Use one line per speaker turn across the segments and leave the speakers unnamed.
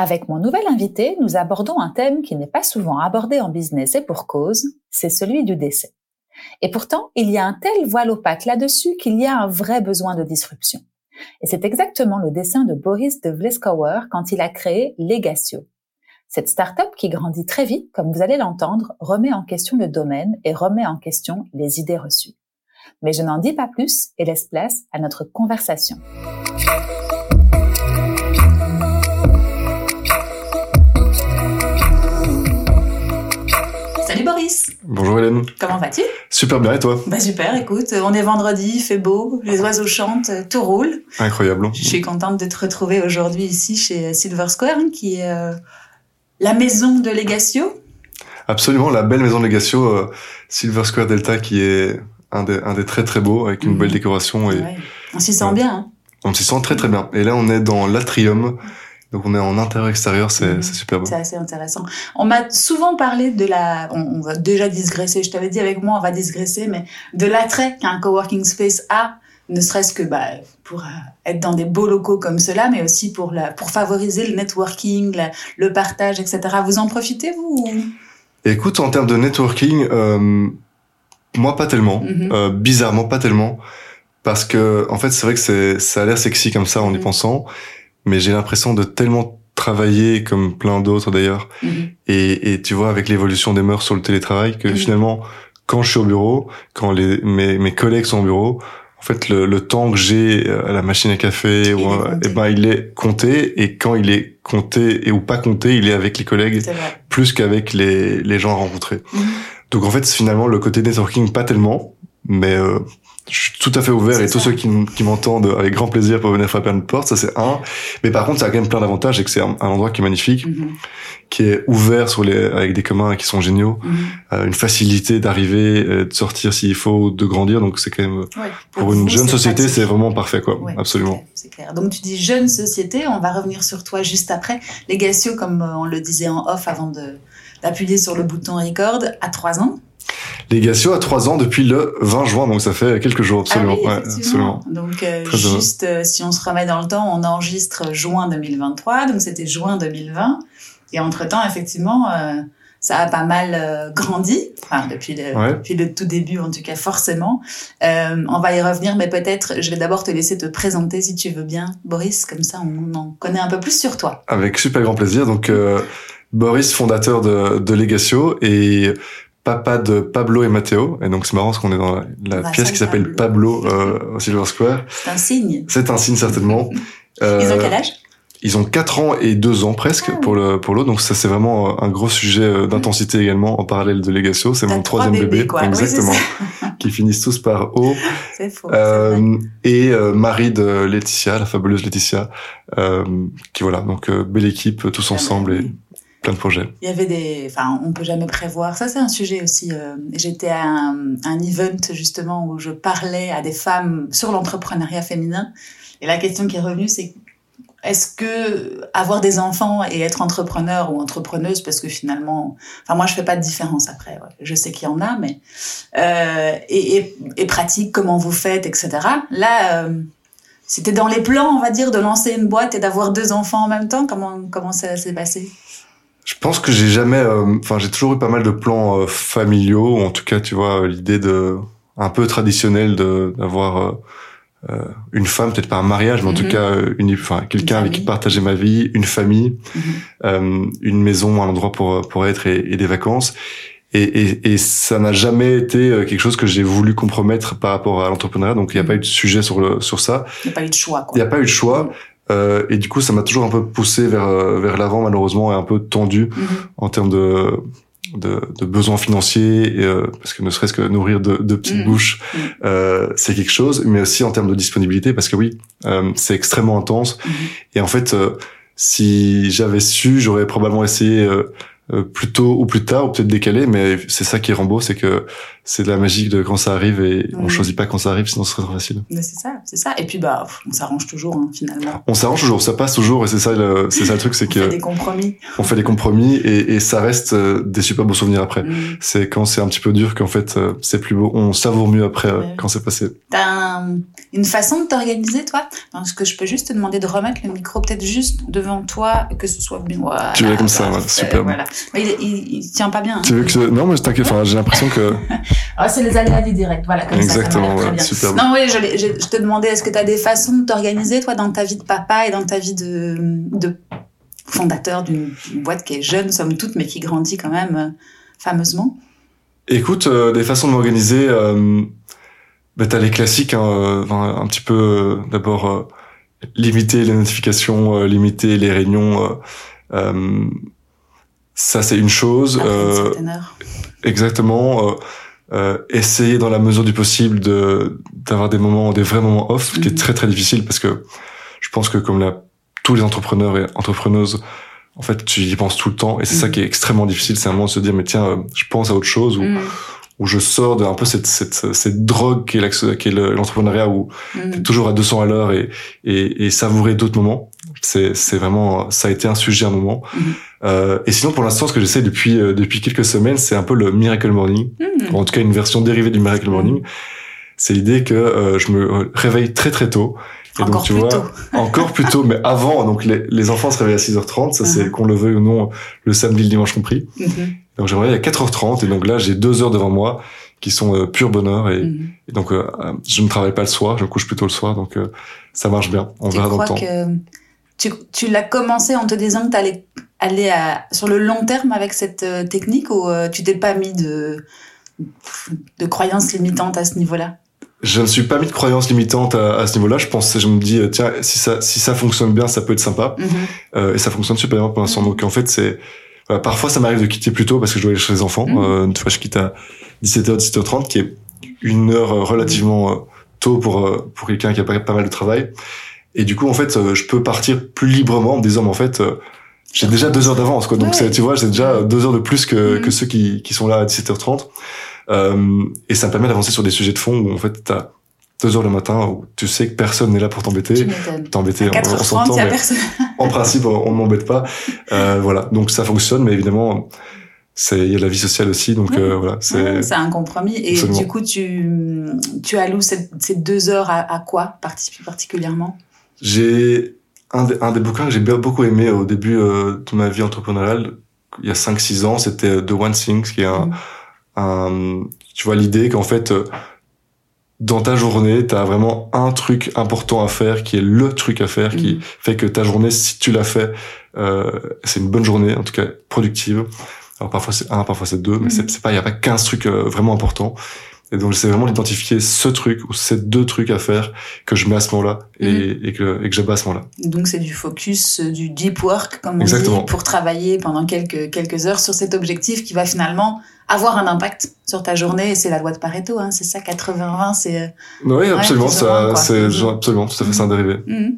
Avec mon nouvel invité, nous abordons un thème qui n'est pas souvent abordé en business et pour cause, c'est celui du décès. Et pourtant, il y a un tel voile opaque là-dessus qu'il y a un vrai besoin de disruption. Et c'est exactement le dessin de Boris de Vleskauer quand il a créé Legatio. Cette start-up qui grandit très vite, comme vous allez l'entendre, remet en question le domaine et remet en question les idées reçues. Mais je n'en dis pas plus et laisse place à notre conversation. Salut Boris.
Bonjour Hélène.
Comment vas-tu?
Super bien et toi?
Bah super, écoute, on est vendredi, il fait beau, les oiseaux chantent, tout roule.
Incroyable.
Je suis contente de te retrouver aujourd'hui ici chez Silver Square, qui est euh, la maison de Legatio.
Absolument, la belle maison de Legatio, euh, Silver Square Delta, qui est un des, un des très très beaux, avec une
Mhm.
belle décoration. Et
Ouais. On s'y sent bien. Hein
On s'y sent très très bien. Et là, on est dans l'atrium. Donc on est en intérieur-extérieur, c'est
Mhm.
c'est super beau.
C'est assez intéressant. On m'a souvent parlé de la, on, on va déjà digresser, je t'avais dit avec moi on va digresser, mais de l'attrait qu'un coworking space a, ne serait-ce que bah, pour euh, être dans des beaux locaux comme cela, mais aussi pour, la, pour favoriser le networking, la- le partage, etc. Vous en profitez, vous
écoute, en termes de networking, euh, moi pas tellement.
Mhm.
Euh, bizarrement, pas tellement. Parce que, en fait, c'est vrai que ça a l'air sexy comme ça en y
Mhm.
pensant. Mais j'ai l'impression de tellement travailler comme plein d'autres d'ailleurs.
Mhm.
Et, et tu vois, avec l'évolution des mœurs sur le télétravail, que
Mhm.
finalement, quand je suis au bureau, quand les, mes, mes collègues sont au bureau, en fait, le, le temps que j'ai à la machine à café,
Il
ou,
est
euh,
compté.
eh ben, il est compté. Et quand il est compté et ou pas compté, il est avec les collègues plus qu'avec les, les gens rencontrés.
Mhm.
Donc en fait, finalement, le côté networking, pas tellement, mais euh, je suis tout à fait ouvert
C'est
et tous ceux qui, m'entendent avec grand plaisir pour venir frapper à notre porte, ça c'est un. Mais par contre, ça a quand même plein d'avantages et que c'est un, un endroit qui est magnifique,
Mhm.
qui est ouvert sur les, avec des communs qui sont géniaux,
Mhm.
euh, une facilité d'arriver, euh, de sortir s'il faut, de grandir. Donc c'est quand même,
Ouais.
pour une
vous,
jeune
c'est
société, c'est vraiment parfait, quoi.
Ouais,
Absolument.
C'est clair, c'est clair. Donc tu dis jeune société, on va revenir sur toi juste après. Legatio, comme euh, on le disait en off avant de d'appuyer sur le bouton record, à trois ans.
Legatio a trois ans depuis le 20 juin, donc ça fait quelques jours, absolument.
Ah oui,
Ouais, absolument.
Donc euh, juste euh, si on se remet dans le temps, on enregistre juin 2023, donc c'était juin 2020. Et entre-temps, effectivement, euh, ça a pas mal grandi, enfin depuis le,
Ouais.
depuis le tout début en tout cas forcément. On va y revenir, mais peut-être je vais d'abord te laisser te présenter si tu veux bien, Boris, comme ça on en connaît un peu plus sur toi.
Avec super grand plaisir. Donc, Boris, fondateur de, de Legatio et papa de Pablo et Matteo. Et donc, c'est marrant parce qu'on est dans la, la pièce qui s'appelle Pablo, euh, au Silver Square.
C'est un signe.
C'est un signe, certainement. Euh,
Ils ont quel âge?
Ils ont 4 ans et 2 ans presque
Ah.
pour le pour l'autre. Donc, ça, c'est vraiment euh, un gros sujet euh, d'intensité également en parallèle de Legatio. C'est mon
trois
troisième bébé.
quoi. Oui,
Exactement. qui finissent tous par O.
C'est faux.
Euh, et euh, Marie de Laetitia, la fabuleuse Laetitia, euh, qui voilà, donc belle équipe, tous ensemble
bah,
et plein de projets.
Il y avait des, enfin, on peut jamais prévoir. Ça, c'est un sujet aussi. euh, J'étais à un, event justement où je parlais à des femmes sur l'entrepreneuriat féminin, et la question qui est revenue, c'est est-ce que avoir des enfants et être entrepreneur ou entrepreneuse, parce que finalement, enfin moi je fais pas de différence après. Je sais qu'il y en a, mais euh, et pratique, comment vous faites, etc. Là. euh, c'était dans les plans, on va dire, de lancer une boîte et d'avoir deux enfants en même temps. Comment comment ça s'est passé?
Je pense que j'ai jamais, euh, enfin j'ai toujours eu pas mal de plans euh, familiaux, ou en tout cas tu vois euh, l'idée de un peu traditionnelle de d'avoir euh, une femme, peut-être pas un mariage, mais en
Mhm.
tout cas euh, une, enfin quelqu'un avec qui partager ma vie, une famille,
Mhm.
une maison, un endroit pour pour être et, et des vacances. Et, et, et ça n'a jamais été quelque chose que j'ai voulu compromettre par rapport à l'entrepreneuriat, donc il n'y a
Mhm.
pas eu de sujet sur le sur ça.
Il n'y a pas eu de choix,
Il n'y a pas eu de choix. Euh, et du coup, ça m'a toujours un peu poussé vers euh, vers l'avant, malheureusement, et un peu tendu
Mhm.
en termes de de, de besoins financiers, et, euh, parce que ne serait-ce que nourrir de, de petites
Mhm.
bouches,
Mhm.
euh, c'est quelque chose, mais aussi en termes de disponibilité, parce que oui, euh, c'est extrêmement intense. Et en fait, euh, si j'avais su, j'aurais probablement essayé euh, euh, plus tôt ou plus tard, ou peut-être décalé, mais c'est ça qui est Rambo, c'est que c'est de la magie de quand ça arrive, et on
Mhm.
choisit pas quand ça arrive, sinon ce serait trop facile.
Mais c'est ça, c'est ça. Et puis, bah, on s'arrange toujours, hein, finalement.
On s'arrange toujours, ça passe toujours, et c'est ça, le, c'est ça le truc, c'est
On fait
que
des compromis.
on fait des compromis, et, et ça reste euh, des super beaux souvenirs après.
Mm.
C'est quand c'est un petit peu dur qu'en fait euh, c'est plus beau. On savoure mieux après euh,
Ouais.
quand c'est passé.
T'as un- une façon de t'organiser, toi? Est-ce que je peux juste te demander de remettre le micro peut-être juste devant toi, que ce soit bien. Voilà,
Tu l'as comme ça, voilà, superbe.
Voilà. Mais il, il, il tient pas bien. hein.
Tu veux que ce- non mais t'inquiète. Enfin j'ai l'impression que
Ah, c'est les aléas du direct, voilà, comme
exactement
ça.
ouais, superbe.
Non, oui, je, l'ai- je, je te demandais, est-ce que tu as des façons de t'organiser, toi, dans ta vie de papa et dans ta vie de, de fondateur d'une boîte qui est jeune, somme toute, mais qui grandit quand même euh, fameusement?
Écoute, euh, des façons de m'organiser. Euh, bah, t'as les classiques, hein, euh, un petit peu euh, d'abord euh, limiter les notifications, euh, limiter les réunions. euh, euh, ça c'est une chose.
après une
Euh, Exactement. Euh, essayer dans la mesure du possible de d'avoir des moments, des vrais moments off, ce qui
Mhm.
est très très difficile parce que je pense que comme la, tous les entrepreneurs et entrepreneuses, en fait, tu y penses tout le temps et c'est ça
Mhm.
qui est extrêmement difficile. C'est un moment de se dire mais tiens, euh, je pense à autre chose ou,
Mm,
ou je sors de un peu cette cette cette drogue qui est l'entrepreneuriat où
mm.
t'es toujours à 200 à l'heure et, et et savourer d'autres moments. C'est c'est vraiment ça a été un sujet à un moment.
Mhm.
Euh, et sinon pour l'instant ce que j'essaie depuis euh, depuis quelques semaines c'est un peu le miracle morning
Mm.
ou en tout cas une version dérivée du Miracle Morning. C'est l'idée que euh, je me réveille très très tôt. Et
Encore
donc tu
plus
vois,
tôt.
encore plus tôt, mais avant, donc les, les enfants se réveillent à 6h30, ça c'est
Mhm.
qu'on le veuille ou non, le samedi, le dimanche compris. Donc je me réveille à 4h30 et donc là j'ai deux heures devant moi qui sont euh, pur bonheur et,
mhm.
et donc euh, euh, je ne travaille pas le soir, je me couche plutôt le soir, donc euh, ça marche bien. On
Tu
verra dans le
crois
temps.
que tu, tu l'as commencé en te disant que tu allais aller à, sur le long terme avec cette technique ou tu t'es pas mis de, de croyances limitantes à ce niveau-là?
Je ne suis pas mis de croyances limitantes à, à ce niveau-là. Je pense, je me dis tiens si ça si ça fonctionne bien, ça peut être sympa.
Mhm.
Euh, et ça fonctionne super bien pour l'instant.
Mhm.
Donc en fait, c'est voilà, parfois ça m'arrive de quitter plus tôt parce que je dois aller chez les enfants.
Mhm.
Euh, une fois, je quitte à 17h, 17h30, qui est une heure euh, relativement euh, tôt pour euh, pour quelqu'un qui a pas, pas mal de travail. Et du coup, en fait, euh, je peux partir plus librement en me disant, mais en fait, euh, j'ai déjà deux heures d'avance, quoi. Donc,
Ouais.
tu vois, j'ai déjà deux heures de plus que,
Mhm.
que ceux qui, qui sont là à 17h30. Euh, et ça me permet d'avancer sur des sujets de fond où, en fait, t'as deux heures le matin où tu sais que personne n'est là pour t'embêter. T'embêter, on, on
4h30,
s'entend, en principe, on ne m'embête pas. Euh, voilà, donc ça fonctionne, mais évidemment, c'est il y a la vie sociale aussi, donc euh, voilà, c'est
un compromis. Et
Absolument.
du coup, tu, tu alloues cette- ces deux heures à, à quoi parti- particulièrement?
J'ai un, des- un des bouquins que j'ai beaucoup aimé au début euh, de ma vie entrepreneuriale, il y a 5-6 ans, c'était The One Thing, qui est un,
Mhm.
un tu vois l'idée qu'en fait dans ta journée, tu as vraiment un truc important à faire qui est le truc à faire qui
Mhm.
fait que ta journée si tu l'as fait euh, c'est une bonne journée en tout cas productive. Alors parfois c'est un, parfois c'est deux, mais
Mhm.
c'est pas il y a pas 15 trucs euh, vraiment importants. Et donc j'essaie vraiment d'identifier ce truc ou ces deux trucs à faire que je mets à ce moment-là et,
Mhm.
et que et que j'abat à ce moment-là.
Donc, c'est du focus, euh, du deep work, comme on
Exactement.
dit, pour travailler pendant quelques, quelques heures sur cet objectif qui va finalement avoir un impact sur ta journée. Et c'est la loi de Pareto, hein, c'est ça, 80-20, c'est... euh,
Oui, absolument, ça, c'est
Mhm.
genre, absolument, tout à fait, c'est un dérivé.
Mhm.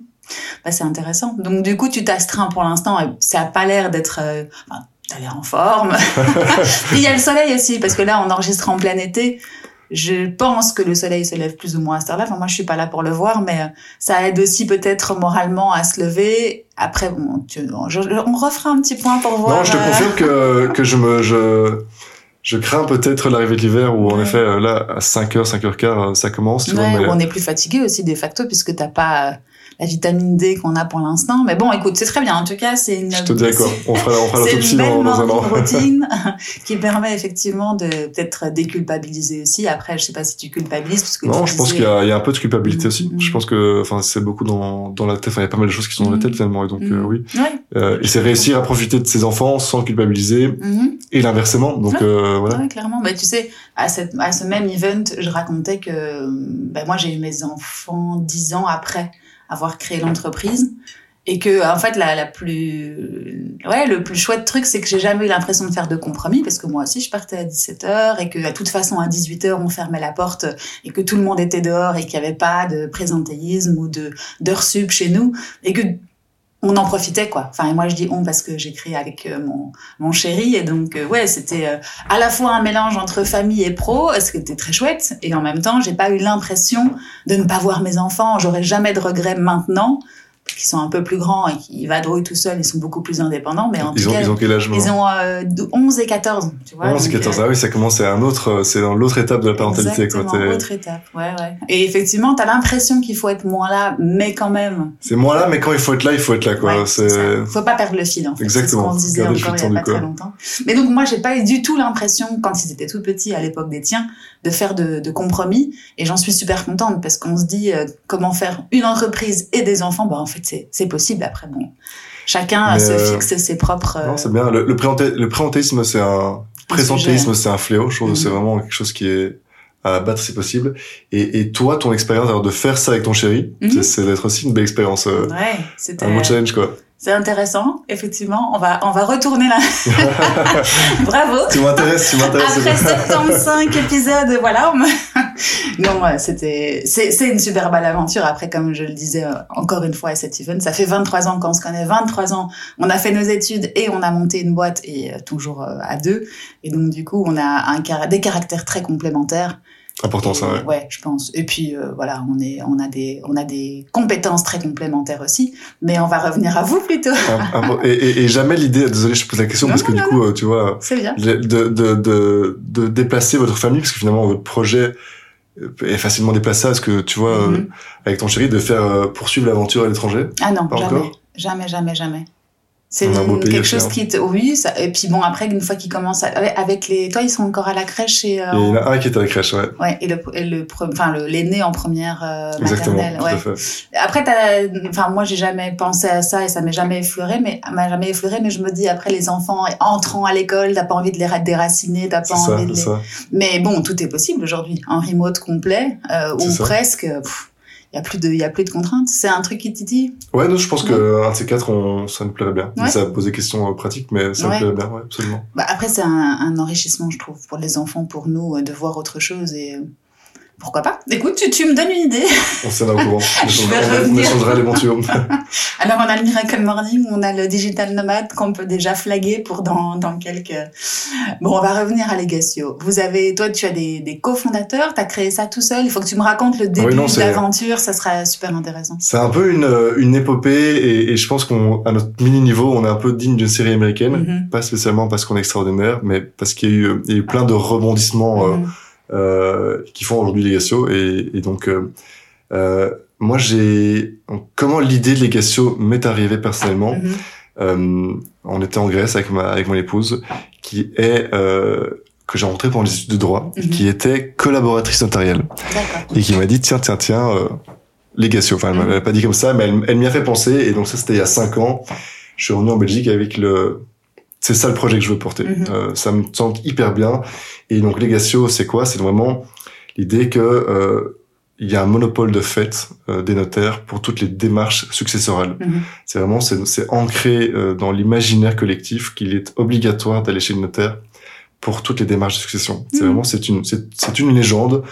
Bah, c'est intéressant. Donc, du coup, tu t'astreins pour l'instant. Ça a pas l'air d'être... euh, Enfin, t'as l'air en forme. Il y a le soleil aussi, parce que là, on enregistre en plein été. Je pense que le soleil se lève plus ou moins à cette heure-là. Enfin, moi, je suis pas là pour le voir, mais euh, ça aide aussi peut-être moralement à se lever. Après, bon, tu- je- on refera un petit point pour voir.
Non, je te
euh,
confirme que, que je me, je, je crains peut-être l'arrivée de l'hiver où, en
Ouais.
effet, euh, là, à 5h, 5h15, ça commence, tu vois, mais-
on est plus fatigué aussi de facto puisque t'as pas la vitamine D qu'on a pour l'instant. Mais bon, écoute, c'est très bien. En tout cas, c'est une.
je te dirais quoi. On fera, on fera l'autopsie dans, dans un an.
routine qui permet effectivement de peut-être déculpabiliser aussi. Après, je sais pas si tu culpabilises parce que
Non, je pense qu'il y, a- il y a un peu de culpabilité aussi.
Mhm.
Je pense que, enfin, c'est beaucoup dans, dans la tête. Enfin, il y a pas mal de choses qui sont dans la
Mhm.
tête finalement. Et donc, euh, oui.
Ouais.
Euh, et c'est réussir à profiter de ses enfants sans culpabiliser
Mhm.
et l'inversement. Donc,
Ouais.
euh, voilà.
Ouais, clairement. Bah, tu sais, à, cette, à ce même event, je racontais que bah, moi, j'ai eu mes enfants dix ans après avoir créé l'entreprise. et que en fait la, la plus ouais le plus chouette truc c'est que j'ai jamais eu l'impression de faire de compromis parce que moi aussi je partais à 17h et que à toute façon à 18h on fermait la porte et que tout le monde était dehors et qu'il n'y avait pas de présentéisme ou de d'heures sub chez nous et que on en profitait quoi. Enfin et moi je dis on parce que j'écris avec euh, mon mon chéri et donc euh, ouais c'était euh, à la fois un mélange entre famille et pro, ce qui était très chouette et en même temps j'ai pas eu l'impression de ne pas voir mes enfants. J'aurais jamais de regrets maintenant qui sont un peu plus grands et qui vadrouillent tout seuls, ils sont beaucoup plus indépendants. Mais en
ils,
tout
ont,
cas,
ils ont quel âge
ils ont euh, de 11 et 14. Tu vois,
11 et
donc,
14,
euh,
ah oui, ça commence à un autre, c'est dans l'autre étape de la parentalité.
Exactement,
T'es-
autre étape. Ouais, ouais. Et effectivement, t'as l'impression qu'il faut être moins là, mais quand même.
C'est moi là, mais quand il faut être là, il faut être là. Quoi.
Ouais, c'est. Faut pas perdre le fil, en fait.
Exactement.
C'est ce qu'on disait encore il y a pas très longtemps. Mais donc, moi, j'ai pas eu du tout l'impression, quand ils étaient tout petits, à l'époque des tiens, de faire de, de compromis. Et j'en suis super contente parce qu'on se dit euh, comment faire une entreprise et des enfants. Bah, en fait, c'est, possible. Après, bon, chacun
Mais,
se
euh,
fixe ses propres. euh,
Non, c'est bien. Le, le, c'est un présentéisme, c'est un fléau. Je trouve que c'est
Mhm.
vraiment quelque chose qui est à abattre si possible. Et, et toi, ton expérience alors de faire ça avec ton chéri,
Mhm.
c'est- d'être aussi une belle expérience, euh,
Ouais, c'était.
un bon challenge quoi.
C'est intéressant, effectivement. On va, on va retourner là. Bravo.
tu m'intéresses, tu m'intéresses.
Après 75 épisodes, voilà. me- non, ouais, c'était, c'est, c'est une super belle aventure. Après, comme je le disais euh, encore une fois à cet event, ça fait 23 ans qu'on se connaît, 23 ans. On a fait nos études et on a monté une boîte et euh, toujours euh, à deux. Et donc, du coup, on a un, des caractères très complémentaires.
Important ça, ouais.
Ouais, je pense. Et puis euh, voilà, on est, on a des, on a des compétences très complémentaires aussi. Mais on va revenir à vous plutôt.
Un- un- et, et, et jamais l'idée, désolé, je pose la question
Non,
parce que
non,
du coup, euh, tu vois,
bien.
de, de, de, de déplacer votre famille, parce que finalement, votre projet est facilement déplaçable, parce que tu vois, euh,
Mhm.
avec ton chéri, de faire euh, poursuivre l'aventure à l'étranger?
Ah non,
Pas
jamais,
encore?
Jamais, jamais, jamais. C'est quelque chose
hein.
qui te... Oui, ça... et puis bon, après, une fois qu'ils commencent à... avec- les... Toi, ils sont encore à la crèche et... euh,
il y en a un qui est à la crèche, ouais.
Ouais, et le, et le, pre- enfin, le, l'aîné en première euh,
Exactement,
maternelle.
tout
Ouais.
à fait.
Après, t'as, enfin, moi, j'ai jamais pensé à ça et ça m'est jamais effleuré, mais, m'a jamais effleuré, mais je me dis, après, les enfants entrant à l'école, t'as pas envie de les ra- déraciner, t'as pas
ça,
envie de
c'est
les...
ça.
Mais bon, tout est possible aujourd'hui. En remote complet, euh, ou
ça.
presque, il y a plus de, y a plus de contraintes. C'est un truc qui te dit?
Ouais, nous, je pense que un de ces quatre, on, ça nous plairait bien.
Ouais.
Ça va poser des questions euh, pratiques, mais ça
Ouais.
nous plairait bien, ouais, absolument.
Bah, après, c'est un, un enrichissement, je trouve, pour les enfants, pour nous, euh, de voir autre chose et euh, pourquoi pas. Écoute, tu, tu me donnes une idée.
On s'est là au courant. On échangera- échangera l'éventure.
Alors, on a le Miracle Morning, on a le Digital Nomad qu'on peut déjà flaguer pour dans, dans quelques... Bon, on va revenir à Legacio. Vous avez, toi, tu as des, des cofondateurs, tu as créé ça tout seul. Il faut que tu me racontes le début
non,
de l'aventure, ça sera super intéressant.
C'est un peu une, euh, une épopée et, et je pense qu'on, à notre mini niveau, on est un peu digne d'une série américaine.
Mhm.
Pas spécialement parce qu'on est extraordinaire, mais parce qu'il y a eu, il y a eu plein de rebondissements euh,
Mhm.
euh, qui font aujourd'hui Legacio. Et, et donc, euh, euh, moi, j'ai... Comment l'idée de Legacio m'est arrivée personnellement
Mhm.
euh, On était en Grèce avec ma avec mon épouse, qui est euh, que j'ai rencontrée pendant les études de droit,
Mhm.
qui était collaboratrice notariale
D'accord.
et qui m'a dit tiens tiens tiens euh, Legacio. Enfin, elle
Mhm.
m'avait pas dit comme ça, mais elle, elle m'y a fait penser. Et donc ça, c'était il y a cinq ans. Je suis revenu en Belgique avec le. C'est ça le projet que je veux porter.
Mhm.
Euh, ça me semble hyper bien. Et donc Legacio, c'est quoi? C'est vraiment l'idée que euh, il y a un monopole de fait euh, des notaires pour toutes les démarches successorales.
Mhm.
C'est vraiment c'est ancré euh, dans l'imaginaire collectif qu'il est obligatoire d'aller chez le notaire pour toutes les démarches de succession. C'est
Mhm.
vraiment c'est une c'est c'est une légende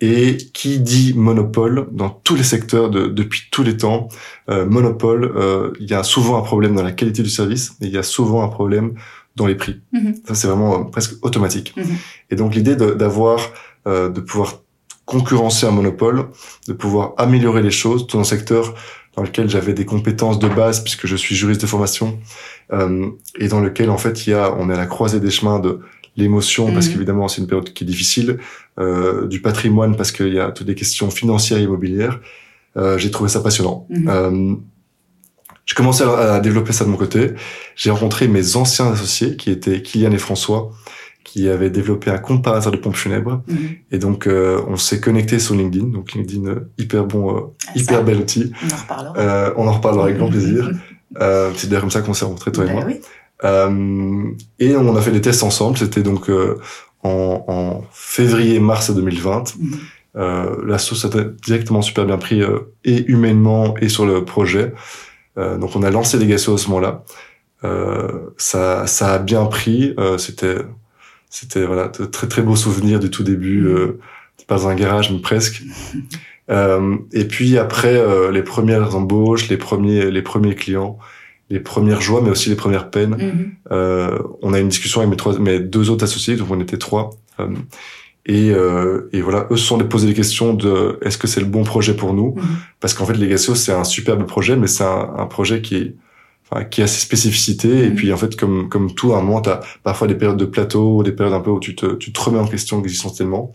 et qui dit monopole dans tous les secteurs de, depuis tous les temps euh, monopole euh, il y a souvent un problème dans la qualité du service et il y a souvent un problème dans les prix.
Mhm.
Ça c'est vraiment euh, presque automatique.
Mhm.
Et donc l'idée de- d'avoir euh, de pouvoir concurrencer un monopole, de pouvoir améliorer les choses dans un secteur dans lequel j'avais des compétences de base puisque je suis juriste de formation euh, et dans lequel en fait il y a on est à la croisée des chemins de l'émotion parce
Mhm.
qu'évidemment c'est une période qui est difficile, euh, du patrimoine parce qu'il y a toutes des questions financières et immobilières. Euh, j'ai trouvé ça passionnant.
Mhm.
Euh, j'ai commencé à, à développer ça de mon côté. J'ai rencontré mes anciens associés qui étaient Kylian et François qui avaient développé un comparateur de pompes funèbres
Mhm.
et donc euh, on s'est connecté sur LinkedIn. Donc LinkedIn euh, hyper bon, euh,
Ah,
hyper
ça,
bel outil.
On en reparlera.
Euh, on en reparlera avec grand plaisir. Euh, c'est d'ailleurs comme ça qu'on s'est rencontrés toi et
Ben
moi.
oui.
Euh, et on a fait des tests ensemble. C'était donc euh, en, en février-mars 2020.
Mhm.
Euh, la sauce a directement super bien pris euh, et humainement et sur le projet. Euh, donc on a lancé les Gasso à ce moment-là. Euh, ça, ça a bien pris. C'était, c'était voilà, de très très beaux souvenirs du tout début. Euh, pas un garage mais presque. et puis après les premières embauches, les premiers les premiers clients, les premières joies, mais aussi les premières peines. Mm-hmm. on a une discussion avec mes trois, mes deux autres associés, donc on était trois. Et, euh, et, voilà, eux se sont posé des questions de est-ce que c'est le bon projet pour nous? Mhm. Parce qu'en fait, Legacio, c'est un superbe projet, mais c'est un, un, projet qui est enfin, qui a ses spécificités. Et mhm. puis en fait, comme comme tout, à un moment, t'as parfois des périodes de plateau, des périodes un peu où tu te tu te remets en question existentiellement.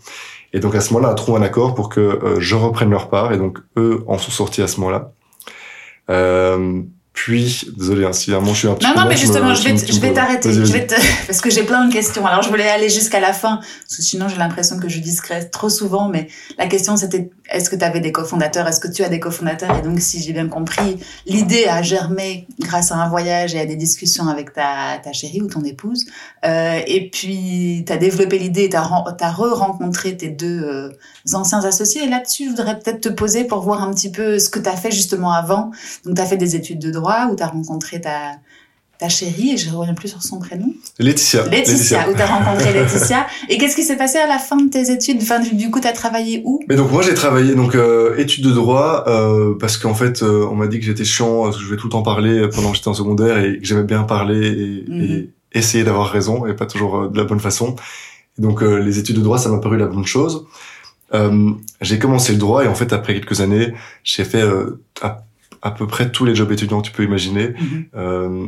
Et donc à ce moment-là, trouvé un accord pour que euh, je reprenne leur part. Et donc eux en sont sortis à ce moment-là. Euh, puis, désolé, hein, si vraiment je suis un petit
Non, non, mais justement, je vais, je vais t'arrêter. Je vais te, parce que j'ai plein de questions. Alors, je voulais aller jusqu'à la fin, parce que sinon, j'ai l'impression que je discrète trop souvent, mais la question, c'était, est-ce que tu avais des cofondateurs? Est-ce que tu as des cofondateurs? Et donc, si j'ai bien compris, l'idée a germé grâce à un voyage et à des discussions avec ta, ta chérie ou ton épouse. Euh, et puis, tu as développé l'idée tu as, re-rencontré tes deux euh, anciens associés. Et là-dessus, je voudrais peut-être te poser pour voir un petit peu ce que tu as fait justement avant. Donc, tu as fait des études de droit où tu as rencontré ta, ta chérie, et je ne reviens plus sur son prénom.
Laetitia.
Laetitia, où tu as rencontré Laetitia. Et qu'est-ce qui s'est passé à la fin de tes études? Enfin, Du coup, tu as travaillé où?
Mais donc moi, j'ai travaillé donc euh, études de droit, euh, parce qu'en fait, euh, on m'a dit que j'étais chiant, parce que je vais tout le temps parler pendant que j'étais en secondaire, et que j'aimais bien parler et, mhm. et essayer d'avoir raison, et pas toujours de la bonne façon. Et donc les études de droit, ça m'a paru la bonne chose. j'ai commencé le droit, et en fait, après quelques années, j'ai fait à à peu près tous les jobs étudiants que tu peux imaginer. Mhm. Euh,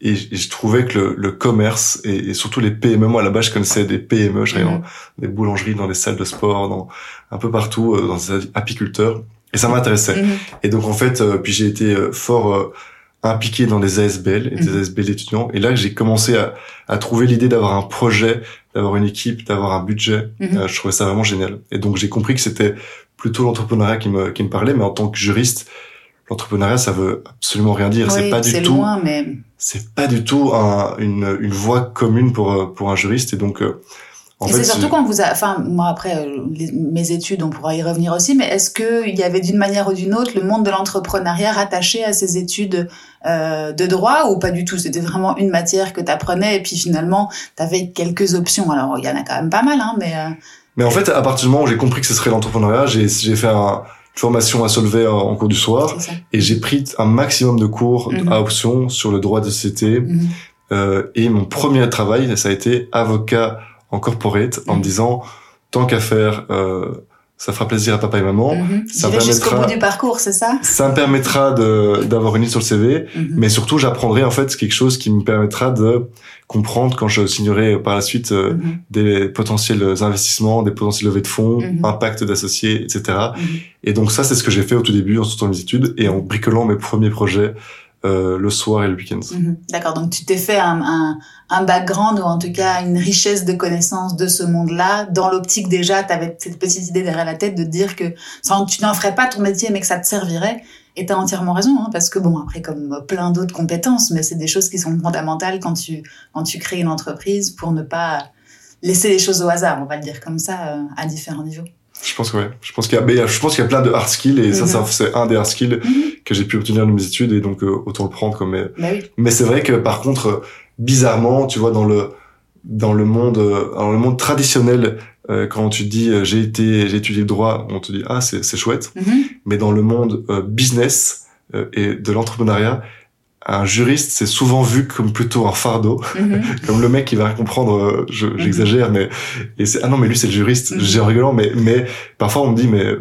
et, je trouvais que le, le commerce et, et, surtout les PME, moi à la base je connaissais des PME, je dans mhm. des boulangeries, dans des salles de sport, dans un peu partout, euh, dans des apiculteurs, et ça m'intéressait. Mhm. Et donc en fait, euh, puis j'ai été euh, fort impliqué dans des ASBL et des ASBL étudiants, et là j'ai commencé à, à trouver l'idée d'avoir un projet, d'avoir une équipe, d'avoir un budget. je trouvais ça vraiment génial. Et donc j'ai compris que c'était plutôt l'entrepreneuriat qui me, qui me parlait, mais en tant que juriste, l'entrepreneuriat, ça veut absolument rien dire. c'est pas du tout.
loin, mais
c'est pas du tout un, une, une voie commune pour euh, pour un juriste. Et donc, euh,
en et c'est surtout quand vous, a... enfin moi après euh, mes études, on pourra y revenir aussi. Mais est-ce que il y avait d'une manière ou d'une autre le monde de l'entrepreneuriat rattaché à ces études euh, de droit ou pas du tout? C'était vraiment une matière que tu apprenais et puis finalement tu avais quelques options. Alors il y en a quand même pas mal, hein, mais.
Mais en fait, à partir du moment où j'ai compris que ce serait l'entrepreneuriat, j'ai j'ai fait un formation à Solvay en cours du soir et j'ai pris un maximum de cours mhm. à option sur le droit de société mhm. euh, et mon premier travail ça a été avocat en corporate en me mhm. disant tant qu'à faire euh, ça fera plaisir à papa et maman.
Ça me jusqu'au bout du parcours, c'est ça?
Ça me permettra de d'avoir une liste sur le CV, mais surtout j'apprendrai en fait quelque chose qui me permettra de comprendre quand je signerai par la suite euh, mhm. des potentiels investissements, des potentiels levées de fonds, mhm. impact d'associés, etc. Mhm. Et donc ça, c'est ce que j'ai fait au tout début en sortant mes études et en bricolant mes premiers projets euh, le soir et le week-end.
D'accord, donc tu t'es fait un, un, un, background ou en tout cas une richesse de connaissances de ce monde-là. Dans l'optique déjà, tu avais cette petite idée derrière la tête de dire que tu n'en ferais pas ton métier mais que ça te servirait. Et t'as entièrement raison, hein, parce que bon, après, comme plein d'autres compétences, mais c'est des choses qui sont fondamentales quand tu, quand tu crées une entreprise pour ne pas laisser les choses au hasard, on va le dire comme ça, euh, à différents niveaux.
Je pense que ouais. Je pense qu'il y a, je pense qu'il y a plein de hard skills et ça, ça mhm. c'est un des hard skills mhm. que j'ai pu obtenir dans mes études et donc euh, autant le prendre comme. Mais,
bah oui.
mais c'est vrai que par contre, bizarrement, tu vois, dans le dans le monde, euh, dans le monde traditionnel euh, quand tu dis euh, j'ai été j'ai étudié le droit, on te dit ah c'est c'est chouette. Mhm. Mais dans le monde euh, business et de l'entrepreneuriat, un juriste c'est souvent vu comme plutôt un fardeau, mhm. comme le mec qui va comprendre. Mhm. J'exagère, mais et c'est ah non mais lui c'est le juriste. J'ai rigolant, mais mais parfois on me dit mais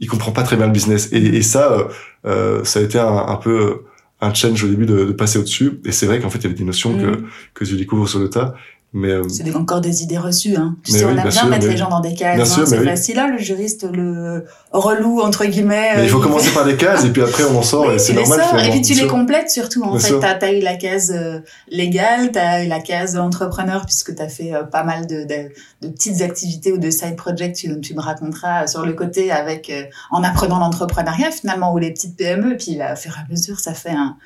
il comprend pas très bien le business. Et, et ça ça a été un, un peu un challenge au début de, de passer au-dessus. Et c'est vrai qu'en fait, il y avait des notions que, que tu découvres sur le tas. Mais euh,
c'est encore des idées reçues. Hein. Tu sais, on aime bien, mettre les gens dans des cases. Hein, c'est facile là, le juriste, le relou entre guillemets.
Mais il faut euh, commencer par des cases et puis après on en sort et c'est normal.
et puis tu les complètes surtout. En fait, t'as as eu la case euh, légale, t'as eu la case entrepreneur puisque t'as fait pas mal de, de, de, petites activités ou de side projects. Tu, tu me raconteras sur le côté avec en apprenant l'entrepreneuriat finalement ou les petites PME. Puis à fur et à mesure, ça fait un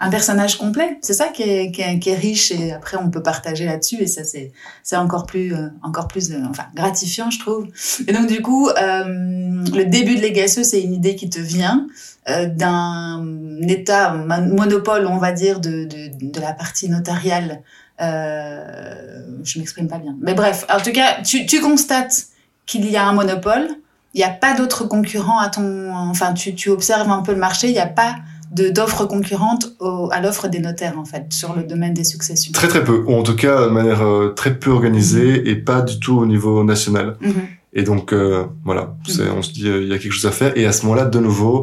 un personnage complet. C'est ça qui est, riche et après on peut partager là-dessus et ça c'est encore plus euh, euh, gratifiant je trouve. Et donc du coup euh, le début de Legacy c'est une idée qui te vient d'un état monopole on va dire de la partie notariale. je m'exprime pas bien. Mais bref, en tout cas tu tu constates qu'il y a un monopole. Il n'y a pas d'autres concurrents à ton, enfin, tu, tu observes un peu le marché. Il n'y a pas d'offres concurrentes au, à l'offre des notaires en fait sur le domaine des successions
Très très peu, ou en tout cas de manière euh, très peu organisée mm-hmm. et pas du tout au niveau national. Mm -hmm. Et donc euh, voilà, mm -hmm. on se dit euh, il y a quelque chose à faire. Et à ce moment-là, de nouveau,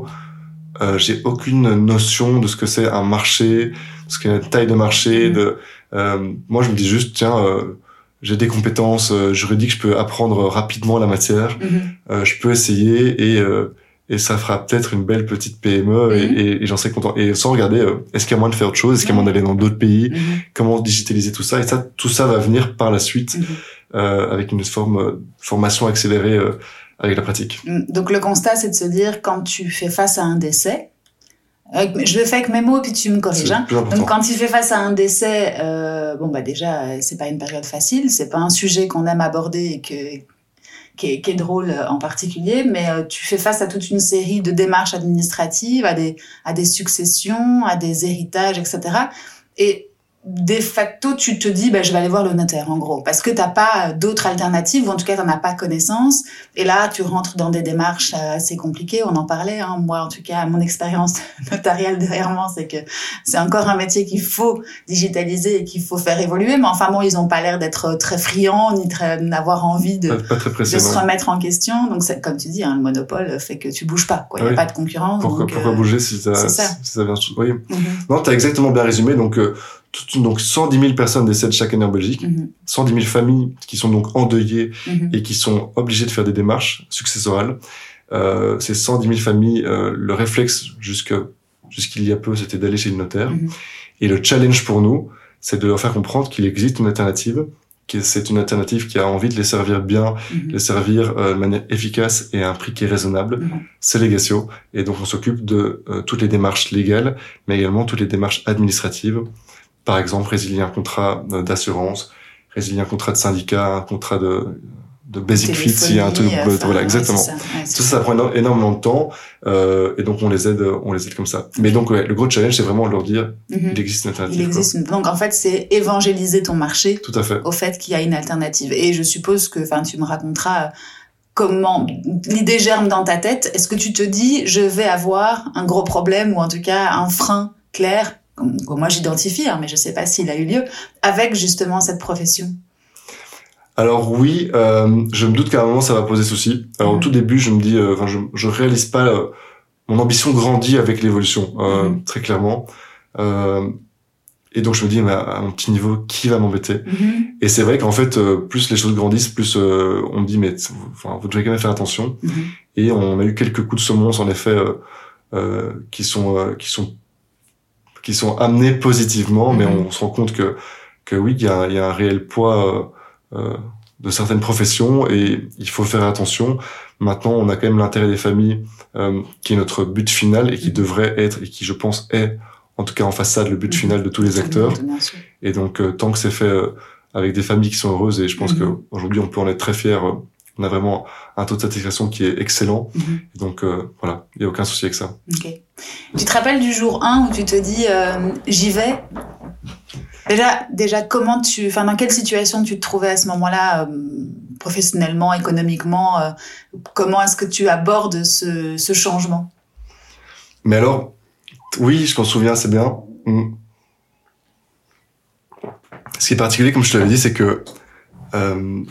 j'ai aucune notion de ce que c'est un marché, ce qu'est une taille de marché. Mm -hmm. De moi, je me dis juste tiens. j'ai des compétences juridiques, je peux apprendre rapidement la matière, mm-hmm. je peux essayer et et ça fera peut-être une belle petite PME -hmm. et, et, et j'en serais content. Et sans regarder, euh, est-ce qu'il y a moyen de faire autre chose, est-ce qu'il y a moyen d'aller dans d'autres pays, mm -hmm. comment digitaliser tout ça? Et ça, tout ça va venir par la suite -hmm. euh, avec une forme euh, formation accélérée avec la pratique.
Mm. Donc le constat, c'est de se dire quand tu fais face à un décès, je le fais avec mes mots puis tu me corriges. Hein. Donc quand tu fais face à un décès, euh, bon bah déjà c'est pas une période facile, c'est pas un sujet qu'on aime aborder et que qui est, qui est, drôle en particulier, mais euh, tu fais face à toute une série de démarches administratives, à des, à des successions, à des héritages, etc. Et de facto, tu te dis, ben, je vais aller voir le notaire, en gros, parce que t'as pas d'autres alternatives, ou en tout cas, t'en as pas connaissance. Et là, tu rentres dans des démarches assez compliquées. On en parlait, hein. Moi, en tout cas, mon expérience notariale derrière moi, c'est que c'est encore un métier qu'il faut digitaliser et qu'il faut faire évoluer. Mais enfin, bon, ils ont pas l'air d'être très friands, ni d'avoir envie de,
pas, pas
de se remettre en question. Donc, comme tu dis, hein, le monopole fait que tu bouges pas, quoi. Il n'y a pas de concurrence.
Pourquoi,
donc,
pourquoi
euh,
bouger si ça,
ça.
si ça vient, oui. Mm -hmm. Non, t'as exactement bien résumé. Donc, euh, donc 110 000 personnes décèdent chaque année en Belgique, mm -hmm. 110 000 familles qui sont donc endeuillées mm -hmm. et qui sont obligées de faire des démarches successorales. Euh, ces 110 000 familles, euh, le réflexe jusque jusqu'il y a peu, c'était d'aller chez le notaire. Mm -hmm. Et le challenge pour nous, c'est de leur faire comprendre qu'il existe une alternative, que c'est une alternative qui a envie de les servir bien, les servir euh, de manière efficace et à un prix qui est raisonnable. C'est Legatio. Et donc on s'occupe de euh, toutes les démarches légales, mais également toutes les démarches administratives par exemple, résilier un contrat d'assurance, résilier un contrat de syndicat, un contrat de, de basic fit, s'il y a un truc, enfin, voilà, exactement. Ça. Ouais, Tout ça, ça prend énormément de temps, euh, et donc on les aide, on les aide comme ça. Mais donc, ouais, le gros challenge, c'est vraiment de leur dire, mm -hmm. il existe une alternative.
Il existe une... Donc, en fait, c'est évangéliser ton marché.
Tout à fait.
Au fait qu'il y a une alternative. Et je suppose que, enfin, tu me raconteras comment l'idée germe dans ta tête. Est-ce que tu te dis, je vais avoir un gros problème, ou en tout cas, un frein clair que moi j'identifie, hein, mais je ne sais pas s'il a eu lieu, avec justement cette profession
alors oui, euh, je me doute qu'à un moment ça va poser souci. Alors mmh. au tout début, je me dis, euh, enfin, je, je réalise pas euh, mon ambition grandit avec l'évolution, mmh. très clairement. et donc je me dis, mais à un petit niveau, qui va m'embêter? Mmh. Et c'est vrai qu'en fait, plus les choses grandissent, plus on me dit, mais enfin, vous devez quand même faire attention. Et on a eu quelques coups de semonce en effet qui sont qui sont qui sont amenés positivement, mais on se rend compte que que oui, il y a, y a un réel poids euh, de certaines professions et il faut faire attention. Maintenant, on a quand même l'intérêt des familles euh, qui est notre but final et qui devrait être et qui, je pense, est en tout cas en façade le but final de tous les acteurs. Et donc, euh, tant que c'est fait euh, avec des familles qui sont heureuses, et je pense mm -hmm. qu'aujourd'hui on peut en être très fier. Euh, on a vraiment un taux de satisfaction qui est excellent. Mm -hmm. Et donc voilà, il n'y a aucun souci avec ça.
Okay. Tu te rappelles du jour 1 où tu te dis j'y vais? Déjà, déjà, comment tu, enfin, dans quelle situation tu te trouvais à ce moment-là, euh, professionnellement, économiquement euh, Comment est-ce que tu abordes ce, ce changement?
Mais alors, oui, je m'en souviens assez bien. Mm. Ce qui est particulier, comme je te l'avais dit, c'est que euh,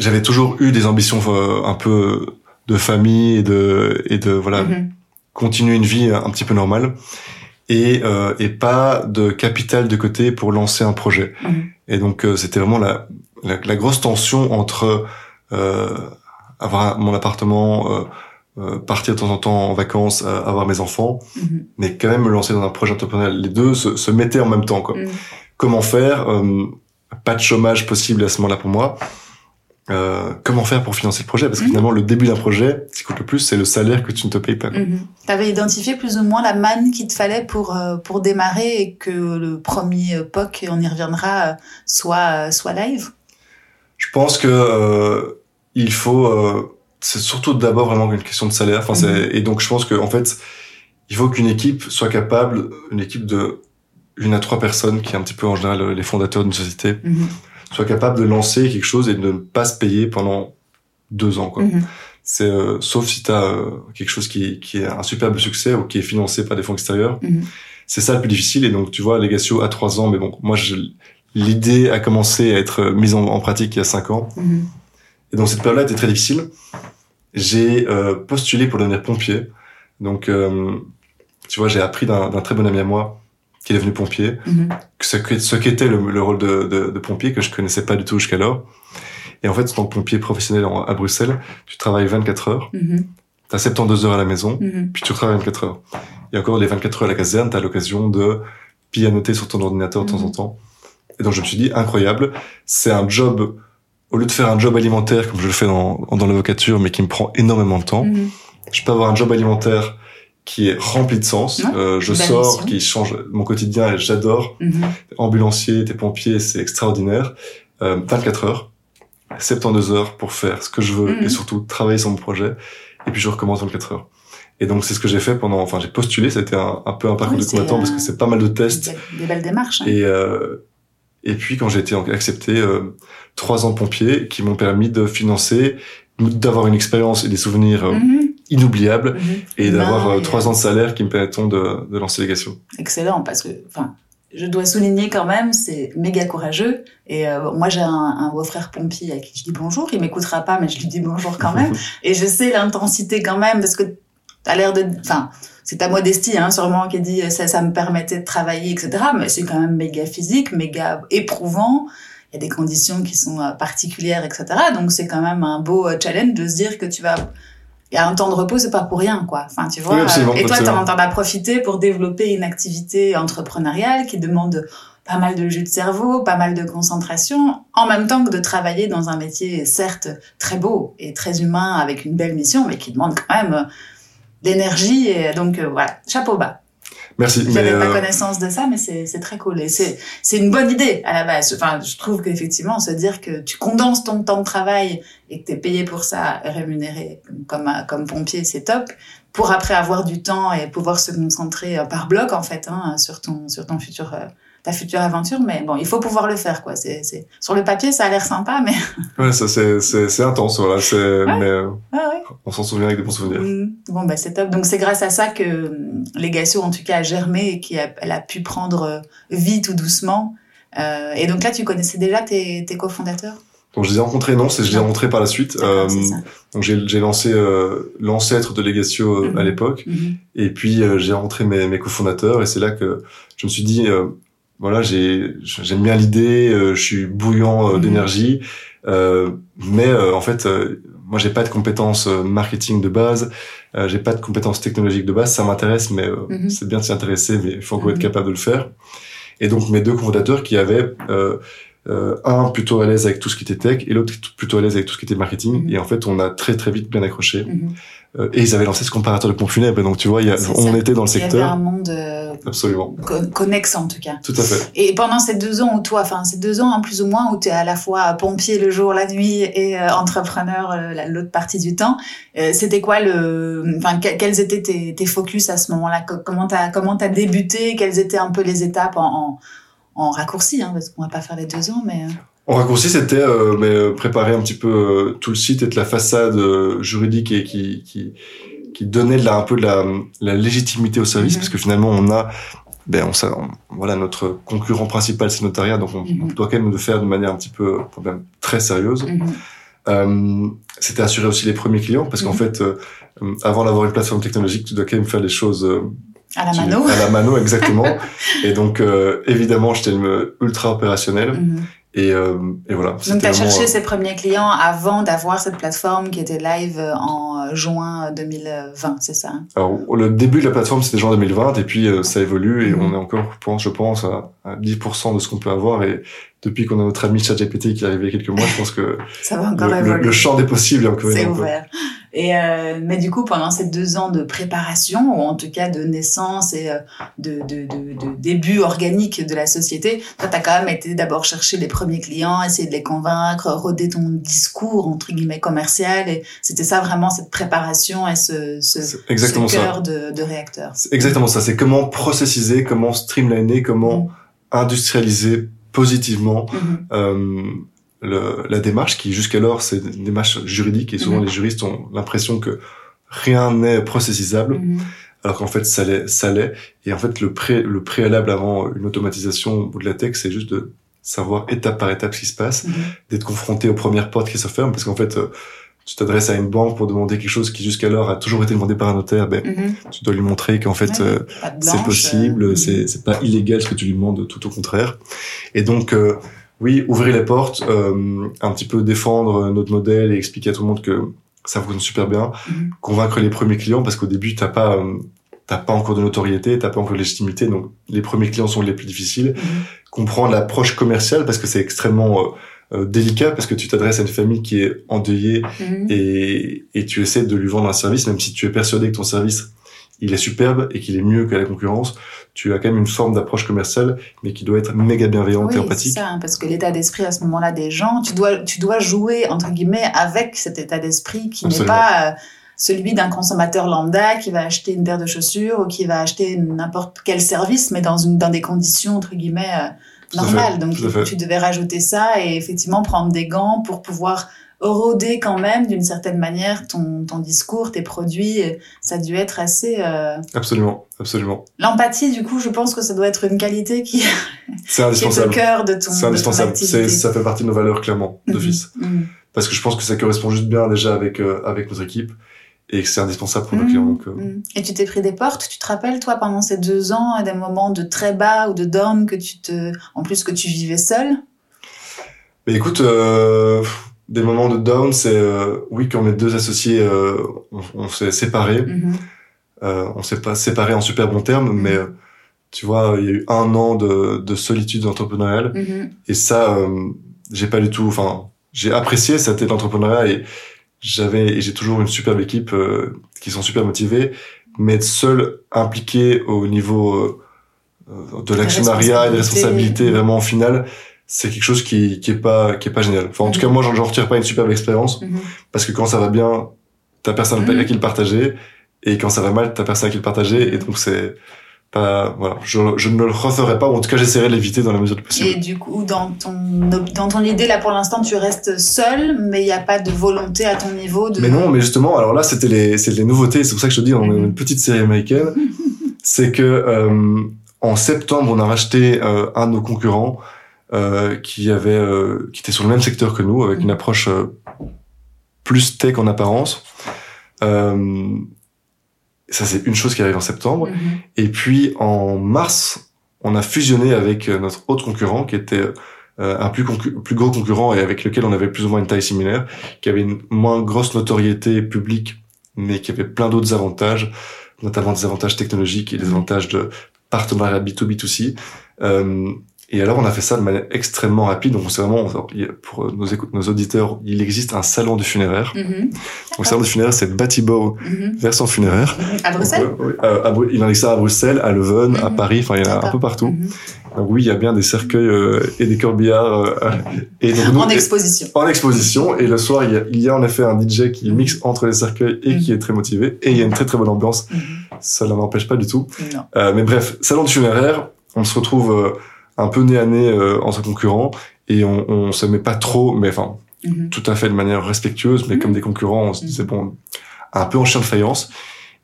j'avais toujours eu des ambitions euh, un peu de famille et de et de voilà mm -hmm. continuer une vie un petit peu normale et, euh, et pas de capital de côté pour lancer un projet. Mmh. Et donc euh, c'était vraiment la, la, la, grosse tension entre euh, avoir mon appartement, euh, euh, partir de temps en temps en vacances, euh, avoir mes enfants, mmh. mais quand même me lancer dans un projet entrepreneurial. Les deux se, se mettaient en même temps. Quoi. Comment faire? Pas de chômage possible à ce moment-là pour moi. Euh, comment faire pour financer le projet? Parce que
Mhm.
finalement, le début d'un projet, ce qui coûte le plus, c'est le salaire que tu ne te payes pas. quoi.
Tu avais identifié plus ou moins la manne qu'il te fallait pour, euh, pour démarrer et que le premier POC, on y reviendra, euh, soit, soit live?
Je pense que euh, il faut. c'est surtout d'abord vraiment une question de salaire. Enfin,
Mhm.
et donc je pense que en fait, il faut qu'une équipe soit capable, une équipe de une à trois personnes, qui est un petit peu en général les fondateurs d'une société,
Mhm.
Soit capable de lancer quelque chose et de ne pas se payer pendant deux ans. Quoi.
Mhm.
C'est euh, sauf si tu as quelque chose qui, qui est un superbe succès ou qui est financé par des fonds extérieurs.
Mhm.
C'est ça le plus difficile. Et donc tu vois, Legatio à trois ans, mais bon, moi l'idée a commencé à être mise en, en pratique il y a cinq ans.
Mhm.
Et donc cette période-là était très difficile. J'ai euh, postulé pour devenir pompier. Donc euh, tu vois, j'ai appris d'un d'un très bon ami à moi qui est devenu pompier,
Mhm.
ce qu'était le, le rôle de, de, de pompier que je connaissais pas du tout jusqu'alors. Et en fait, en tant que pompier professionnel en- à Bruxelles, tu travailles 24 heures,
Mhm.
tu as 72 heures à la maison,
Mhm.
puis tu travailles 24 heures. Et encore les 24 heures à la caserne, tu as l'occasion de pianoter sur ton ordinateur de temps en
Mhm.
temps. Et donc je me suis dit, incroyable, c'est un job, au lieu de faire un job alimentaire comme je le fais dans, dans l'avocature, mais qui me prend énormément de temps, je peux avoir un job alimentaire qui est rempli de sens.
Ouais,
Euh, je sors,
mission.
qui change mon quotidien et j'adore.
Mhm.
Ambulancier, t'es pompier, c'est extraordinaire. Euh, 24 heures, 72 heures pour faire ce que je veux
Mhm.
et surtout travailler sur mon projet. Et puis je recommence 24 heures. Et donc c'est ce que j'ai fait pendant, enfin j'ai postulé, c'était un, un peu un parcours
Oui,
de combattant parce que c'est pas mal de tests.
Des, belles démarches. hein.
Et, euh, et puis quand j'ai été accepté, euh, trois ans pompier qui m'ont permis de financer, d'avoir une expérience et des souvenirs euh,
Mhm.
Inoubliables
Mhm.
et d'avoir
Ben,
euh, trois ans de salaire qui me permettront de, de lancer Legatio.
excellent parce que enfin je dois souligner quand même c'est méga courageux et euh, moi j'ai un, un beau-frère pompier à qui je dis bonjour il m'écoutera pas mais je lui dis bonjour quand même et je sais l'intensité quand même parce que t'as l'air de enfin c'est ta modestie hein, sûrement qui dit ça ça me permettait de travailler etc mais c'est quand même méga physique méga éprouvant il y a des conditions qui sont euh, particulières etc donc c'est quand même un beau euh, challenge de se dire que tu vas il y a un temps de repos, c'est pas pour rien, quoi. Enfin, tu vois.
Oui,
et toi, t'en t'en as profité pour développer une activité entrepreneuriale qui demande pas mal de jus de cerveau, pas mal de concentration, en même temps que de travailler dans un métier, certes, très beau et très humain, avec une belle mission, mais qui demande quand même d'énergie. Et donc, euh, voilà, chapeau bas.
Merci.
J'avais pas
euh,
connaissance de ça, mais c'est c'est très cool. Et c'est c'est une bonne idée à la base. Enfin, je trouve qu'effectivement, se dire que tu condenses ton temps de travail et que tu es payé pour ça, rémunéré comme, comme, comme pompier, c'est top. Pour après avoir du temps et pouvoir se concentrer euh, par bloc, en fait, hein, sur ton, sur ton futur, euh, ta future aventure. Mais bon, il faut pouvoir le faire, quoi. C'est, c'est... Sur le papier, ça a l'air sympa, mais
ouais, ça c'est c'est c'est intense, voilà. C'est mais euh,
ouais, ouais.
on s'en souvient avec des bons souvenirs.
Mm. Bon, bah, c'est top. Donc, c'est grâce à ça que hum, Legatio, en tout cas, a germé et qu'elle a pu prendre euh, vie tout doucement. Euh, et donc là, tu connaissais déjà tes, tes cofondateurs?
Donc je les ai rencontrés, non, c'est je les ai rencontrés par la suite. Euh,
ça.
donc j'ai j'ai lancé euh, l'ancêtre de Legatio
Mhm.
à l'époque,
Mhm.
et puis euh, j'ai rencontré mes, mes cofondateurs, et c'est là que je me suis dit, voilà, j'ai j'aime bien l'idée, euh, je suis bouillant euh,
Mhm.
d'énergie, euh, mais euh, en fait, euh, moi j'ai pas de compétences marketing de base, euh, j'ai pas de compétences technologiques de base, ça m'intéresse, mais euh,
Mhm.
c'est bien de s'y intéresser, mais il faut encore
Mhm.
être capable de le faire. Et donc mes deux cofondateurs qui avaient euh, euh, un plutôt à l'aise avec tout ce qui était tech et l'autre plutôt à l'aise avec tout ce qui était marketing.
Mhm.
Et en fait, on a très très vite bien accroché. Euh, et ils avaient lancé ce comparateur de pompes funèbres. Donc tu vois, y a, on
ça.
était dans le
Il y avait un
secteur.
monde euh,
Absolument.
con- connexe, en tout cas.
Tout à fait.
Et pendant ces deux ans où toi, enfin ces deux ans hein, plus ou moins où tu es à la fois pompier le jour, la nuit et euh, entrepreneur euh, la- l'autre partie du temps, euh, c'était quoi le, enfin que- quels étaient tes, tes focus à ce moment-là? Co- Comment t'as comment t'as débuté? Quelles étaient un peu les étapes en, en, en raccourci hein, Parce qu'on va pas faire les deux ans, mais euh,
En raccourci, c'était euh, euh, préparer un petit peu euh, tout le site et de la façade euh, juridique et qui, qui qui donnait de la, un peu de la, la légitimité au service,
Mhm.
parce que finalement on a ben on, on- voilà notre concurrent principal c'est notariat, donc on,
Mhm.
on doit quand même le faire de manière un petit peu quand même très sérieuse.
mhm,
c'était assurer aussi les premiers clients parce qu'en fait, avant d'avoir une plateforme technologique, tu dois quand même faire les choses
à la mano.
à la mano exactement. et donc, euh, évidemment, j'étais ultra opérationnel. Et, euh, et voilà.
Donc, tu as cherché ces premiers clients avant d'avoir cette plateforme qui était live en juin 2020, c'est ça hein?
Alors, le début de la plateforme, c'était juin 2020, et puis ça évolue, et mhm. on est encore, je pense, à, à 10% de ce qu'on peut avoir, et depuis qu'on a notre ami ChatGPT qui est arrivé il y a quelques mois, je pense que
ça va encore
le, le, champ des possibles est encore
C'est ouvert. Et euh, mais du coup, pendant ces deux ans de préparation, ou en tout cas de naissance et euh, de, de, de, de, début organique de la société, toi, tu as quand même été d'abord chercher les premiers clients, essayer de les convaincre, roder ton discours, entre guillemets, commercial. Et c'était ça vraiment, cette préparation et ce, ce, ce cœur de, de réacteur.
Exactement ça. C'est comment processiser, comment streamliner, comment mm. industrialiser positivement mm-hmm. euh, le, la démarche qui jusqu'alors c'est une démarche juridique et souvent mm-hmm. les juristes ont l'impression que rien n'est processisable mm-hmm. alors qu'en fait ça l'est ça l'est et en fait le pré le préalable avant une automatisation au bout de la tech c'est juste de savoir étape par étape ce qui se passe d'être confronté aux premières portes qui se ferment parce qu'en fait euh, tu t'adresses à une banque pour demander quelque chose qui jusqu'alors a toujours été demandé par un notaire, ben, tu dois lui montrer qu'en fait euh, c'est possible, euh, c'est c'est pas illégal ce que tu lui demandes, tout au contraire. Et donc euh, oui, ouvrir les portes, un petit peu défendre notre modèle et expliquer à tout le monde que ça fonctionne super bien, mm-hmm. convaincre les premiers clients parce qu'au début t'as pas t'as pas encore de notoriété, t'as pas encore de légitimité, donc les premiers clients sont les plus difficiles. Mm-hmm. Comprendre l'approche commerciale parce que c'est extrêmement euh, délicat parce que tu t'adresses à une famille qui est endeuillée mhm. et, et tu essaies de lui vendre un service, même si tu es persuadé que ton service il est superbe et qu'il est mieux que la concurrence, tu as quand même une forme d'approche commerciale, mais qui doit être méga bienveillante
et
empathique.
C'est ça, parce que l'état d'esprit à ce moment-là des gens, tu dois, tu dois jouer entre guillemets avec cet état d'esprit qui n'est pas euh, celui d'un consommateur lambda qui va acheter une paire de chaussures ou qui va acheter n'importe quel service, mais dans une dans des conditions entre guillemets euh, normal. Donc tu devais rajouter ça et effectivement prendre des gants pour pouvoir roder quand même d'une certaine manière ton, ton discours, tes produits. Ça a dû être assez... Euh...
Absolument, absolument.
L'empathie, du coup, je pense que ça doit être une qualité qui,
c'est indispensable.
qui est au cœur de ton
C'est indispensable. ça fait partie de nos valeurs, clairement, d'office. Mhm, mhm. Parce que je pense que ça correspond juste bien déjà avec, euh, avec notre équipe et que c'est indispensable pour nos clients.
Donc, euh. mmh. Et tu t'es pris des portes. Tu te rappelles, toi, pendant ces deux ans, des moments de très bas ou de down que tu te, en plus que tu vivais seul.
Mais écoute, euh, des moments de down, c'est euh, oui quand mes deux associés, euh, on, s'est séparés. Mmh. Euh, on s'est pas séparés en super bons termes, mmh. mais tu vois, il y a eu un an de, de solitude entrepreneuriale et ça, j'ai pas du tout. Enfin, j'ai apprécié cet entrepreneuriat et j'avais et j'ai toujours une superbe équipe euh, qui sont super motivés, mais être seul impliqué au niveau euh, euh, de l'actionnariat et des responsabilités vraiment au final, c'est quelque chose qui qui est pas qui est pas génial. Enfin en tout cas moi j'en retire pas une superbe expérience mhm. parce que quand ça va bien, t'as personne mhm. à qui le partager et quand ça va mal, t'as personne à qui le partager et donc c'est pas voilà je, je ne le referai pas ou en tout cas j'essaierai de l'éviter dans la mesure du possible
et du coup dans ton dans ton idée là pour l'instant tu restes seul mais il n'y a pas de volonté à ton niveau de
mais non mais justement alors là c'était les c'est les nouveautés c'est pour ça que je te dis on est une petite série américaine c'est que euh, en septembre on a racheté euh, un de nos concurrents euh, qui avait euh, qui était sur le même secteur que nous avec une approche euh, plus tech en apparence euh, ça, c'est une chose qui arrive en septembre. Mhm. Et puis, en mars, on a fusionné avec euh, notre autre concurrent, qui était euh, un plus, plus gros concurrent et avec lequel on avait plus ou moins une taille similaire, qui avait une moins grosse notoriété publique, mais qui avait plein d'autres avantages, notamment des avantages technologiques et des avantages de partenariat B2B2C. Euh, et alors, on a fait ça de manière extrêmement rapide. Donc, c'est vraiment, pour nos, nos auditeurs, il existe un salon du funéraire. Mm Donc, salon du funéraire, c'est Batibo mm version funéraire.
Mhm. À Bruxelles
euh, Il en existe à Bruxelles, à Leuven, à. Paris, enfin, il y en a un peu partout. Donc, oui, il y a bien des cercueils euh, et des corbillards. Euh,
et donc, en exposition.
En exposition. Et le soir, il y, a, il y a en effet un DJ qui mixe entre les cercueils et qui est très motivé. Et il y a une très très bonne ambiance. Ça ne m'empêche pas du tout. mais bref, salon du funéraire, on se retrouve un peu nez à nez euh, entre concurrents et on, on se met pas trop, mais enfin mhm. tout à fait de manière respectueuse, mais comme mhm. des concurrents, on se disait bon un peu en chien de faïence.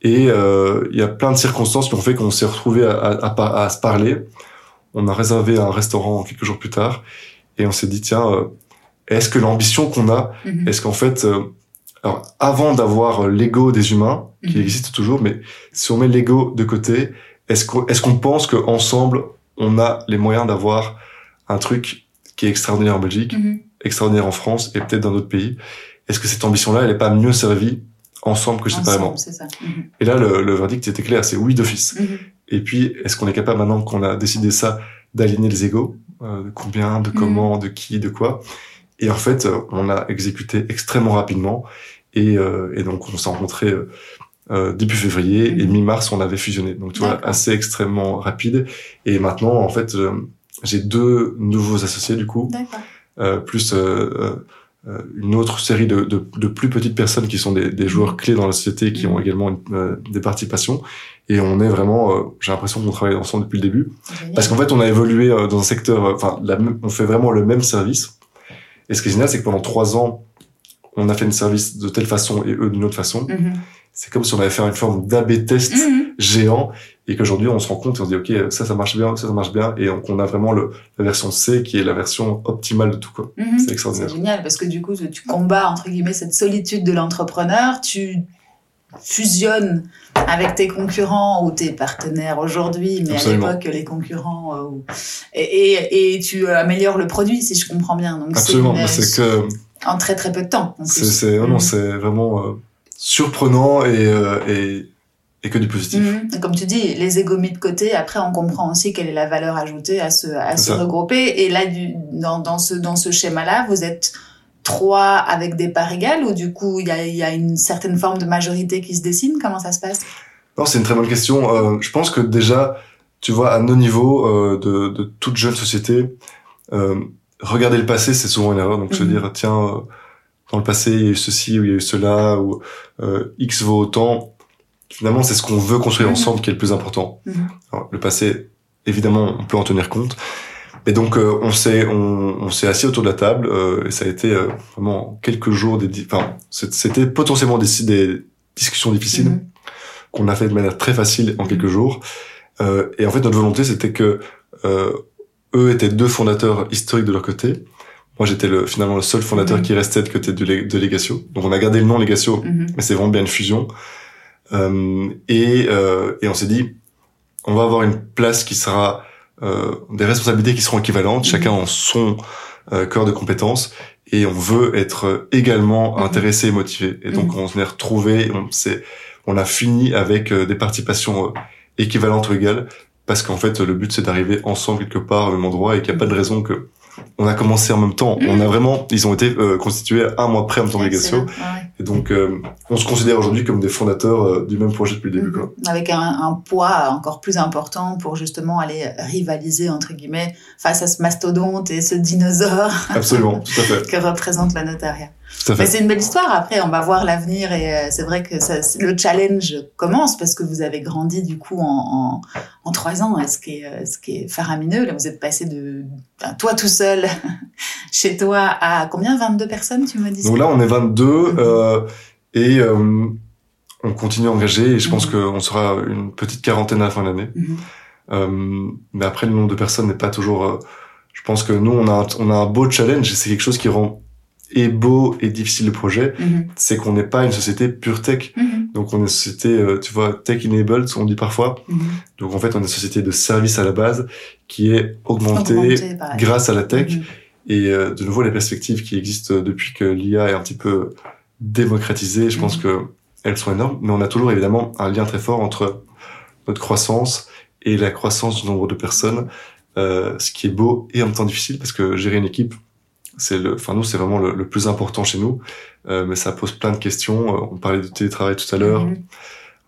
Et euh, il y a plein de circonstances qui ont fait qu'on s'est retrouvé à, à, à, se parler. On a réservé un restaurant quelques jours plus tard et on s'est dit tiens, euh, est-ce que l'ambition qu'on a, mhm. est-ce qu'en fait, euh, alors avant d'avoir l'ego des humains qui existe toujours, mais si on met l'ego de côté, est-ce qu'on est-ce qu'on pense qu'ensemble on a les moyens d'avoir un truc qui est extraordinaire en Belgique,
Mhm.
extraordinaire en France et peut-être dans d'autres pays. Est-ce que cette ambition-là, elle est pas mieux servie ensemble que séparément
ça. Mhm.
Et là, le, le verdict était clair, c'est oui d'office.
Mhm.
Et puis, est-ce qu'on est capable maintenant qu'on a décidé ça d'aligner les égaux euh, De combien, de comment, de qui, de quoi? Et en fait, euh, on a exécuté extrêmement rapidement. Et, euh, et donc, on s'est rencontrés euh, euh, début février et
Mhm.
mi-mars, on avait fusionné. Donc, tu vois, assez extrêmement rapide. Et maintenant, en fait, euh, j'ai deux nouveaux associés du coup, euh, plus euh, euh, une autre série de, de, de plus petites personnes qui sont des, des joueurs clés dans la société qui
Mhm.
ont également une- euh, des participations. Et on est vraiment, euh, j'ai l'impression qu'on travaille ensemble depuis le début.
Génial.
Parce qu'en fait, on a évolué dans un secteur, enfin, on fait vraiment le même service. Et ce qui est génial, c'est que pendant trois ans, on a fait une service de telle façon et eux d'une autre façon.
Mhm.
C'est comme si on avait fait une forme d'AB test
Mhm.
géant et qu'aujourd'hui on se rend compte et on se dit ok ça ça marche bien ça ça marche bien et donc on a vraiment le, la version C qui est la version optimale de tout quoi
Mhm.
c'est extraordinaire
C'est génial parce que du coup, tu combats entre guillemets cette solitude de l'entrepreneur, tu fusionnes avec tes concurrents ou tes partenaires aujourd'hui, mais
Absolument.
à l'époque les concurrents, euh, et, et, et tu améliores le produit si je comprends bien. Donc
absolument
c'est
que
en très très peu de temps.
c'est c'est non,
Mhm.
vraiment euh, surprenant et, euh, et et que du positif
Mhm. Comme tu dis, les égos mis de côté, après on comprend aussi quelle est la valeur ajoutée à se, à se regrouper. Et là, du, dans, dans ce, dans ce schéma-là, vous êtes trois avec des parts égales ou du coup il y a, il y a une certaine forme de majorité qui se dessine? Comment ça se passe?
Non c'est une très bonne question euh, je pense que déjà tu vois à nos niveaux euh, de, de toute jeune société euh, regarder le passé c'est souvent une erreur donc se
Mhm.
dire tiens euh, dans le passé il y a eu ceci ou il y a eu cela ou euh, X vaut autant finalement c'est ce qu'on veut construire
Mhm.
ensemble qui est le plus important
Mhm.
Alors, le passé évidemment on peut en tenir compte et donc euh, on s'est on, on s'est assis autour de la table euh, et ça a été euh, vraiment quelques jours des enfin c'était potentiellement des, des discussions difficiles
Mhm.
qu'on a fait de manière très facile en quelques jours. Euh, et en fait, notre volonté, c'était que euh, eux étaient deux fondateurs historiques de leur côté. Moi, j'étais le, finalement le seul fondateur
Mhm.
qui restait de côté de, de Legatio. Donc, on a gardé le nom Legatio,
Mhm.
mais c'est vraiment bien une fusion. Euh, et, euh, et on s'est dit, on va avoir une place qui sera euh, des responsabilités qui seront équivalentes,
Mhm.
chacun en son euh, cœur de compétences, et on veut être également
Mhm.
intéressé et motivé. Et donc on s'en est retrouvé, on s'est, on a fini avec euh, des participations euh, équivalentes ou égales, parce qu'en fait le but c'est d'arriver ensemble quelque part au même endroit et qu'il n'y a pas de raison que on a commencé en même temps.
Mhm.
On a vraiment, ils ont été euh, constitués un mois près en même temps.
Ouais, ouais.
Et donc, euh, on se considère aujourd'hui comme des fondateurs euh, du même projet depuis le début. Quoi.
Mhm. Avec un, un poids encore plus important pour justement aller rivaliser entre guillemets face à ce mastodonte et ce dinosaure
Absolument, tout à fait.
que représente la notariat. Mais c'est une belle histoire. Après, on va voir l'avenir et euh, c'est vrai que ça, le challenge commence parce que vous avez grandi du coup en, en, en trois ans, ce qui est, euh, ce qui est faramineux. Là, vous êtes passé de toi tout seul chez toi à combien? 22 personnes, tu me dis
Donc là, on est 22
Mhm.
euh, et euh, on continue à engager et je pense
Mhm.
qu'on sera une petite quarantaine à la fin de l'année.
Mhm.
Euh, mais après, le nombre de personnes n'est pas toujours... je pense que nous, on a, on a un beau challenge et c'est quelque chose qui rend et beau et difficile le projet.
Mhm.
C'est qu'on n'est pas une société pure tech.
Mhm.
Donc on est une société, euh, tu vois, tech-enabled, on dit parfois.
Mhm.
Donc en fait, on est une société de service à la base qui est augmentée grâce à la tech. Et euh, de nouveau, les perspectives qui existent depuis que l'IA est un petit peu démocratisée, je pense que elles sont énormes. Mais on a toujours évidemment un lien très fort entre notre croissance et la croissance du nombre de personnes, euh, ce qui est beau et en même temps difficile parce que gérer une équipe, c'est le, enfin nous, c'est vraiment le, le plus important chez nous. Euh, mais ça pose plein de questions. Euh, On parlait du télétravail tout à l'heure.
Mhm.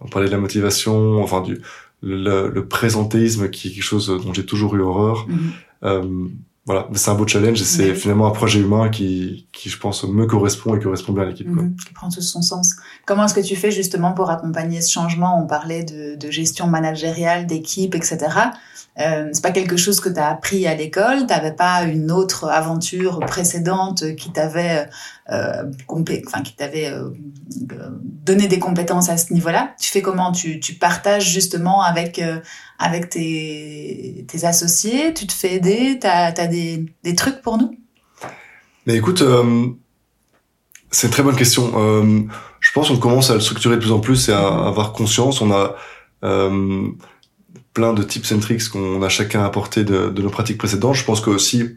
On parlait de la motivation, enfin du le, le présentéisme qui est quelque chose dont j'ai toujours eu horreur.
Mhm.
Euh, voilà, c'est un beau challenge et c'est
Oui.
finalement un projet humain qui, qui, je pense, me correspond et correspond bien à l'équipe.
Mhm, qui prend tout son sens. Comment est-ce que tu fais justement pour accompagner ce changement? On parlait de, de gestion managériale, d'équipe, etc. Euh, c'est pas quelque chose que tu as appris à l'école? T'avais pas une autre aventure précédente qui t'avait, euh, enfin qui t'avait euh, euh, donné des compétences à ce niveau-là? Tu fais comment? Tu, tu partages justement avec euh, avec tes, associés. Tu te fais aider. T'as as des, des trucs pour nous?
Mais écoute, euh, c'est une très bonne question. Euh, je pense qu'on commence à le structurer de plus en plus et à, à avoir conscience. On a euh, plein de tips and tricks qu'on a chacun apporté de, de nos pratiques précédentes. Je pense que aussi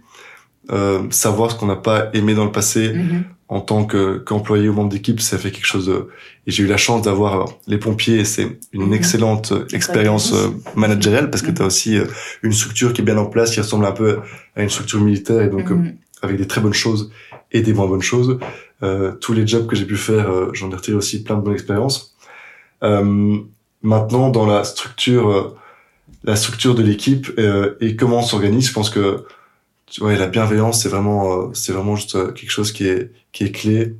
euh, savoir ce qu'on n'a pas aimé dans le passé
Mhm.
en tant que qu'employé ou membre d'équipe, ça fait quelque chose de... Et j'ai eu la chance d'avoir les pompiers, et c'est une
Mhm.
excellente euh, expérience euh, managériale parce que
Mhm.
tu as aussi euh, une structure qui est bien en place, qui ressemble un peu à une structure militaire, et donc avec des très bonnes choses et des moins bonnes choses. Euh, tous les jobs que j'ai pu faire, j'en ai retiré aussi plein de bonnes expériences. Euh, maintenant, dans la structure, la structure de l'équipe et comment on s'organise, je pense que tu vois, la bienveillance, c'est vraiment, euh, c'est vraiment juste euh, quelque chose qui est qui est clé.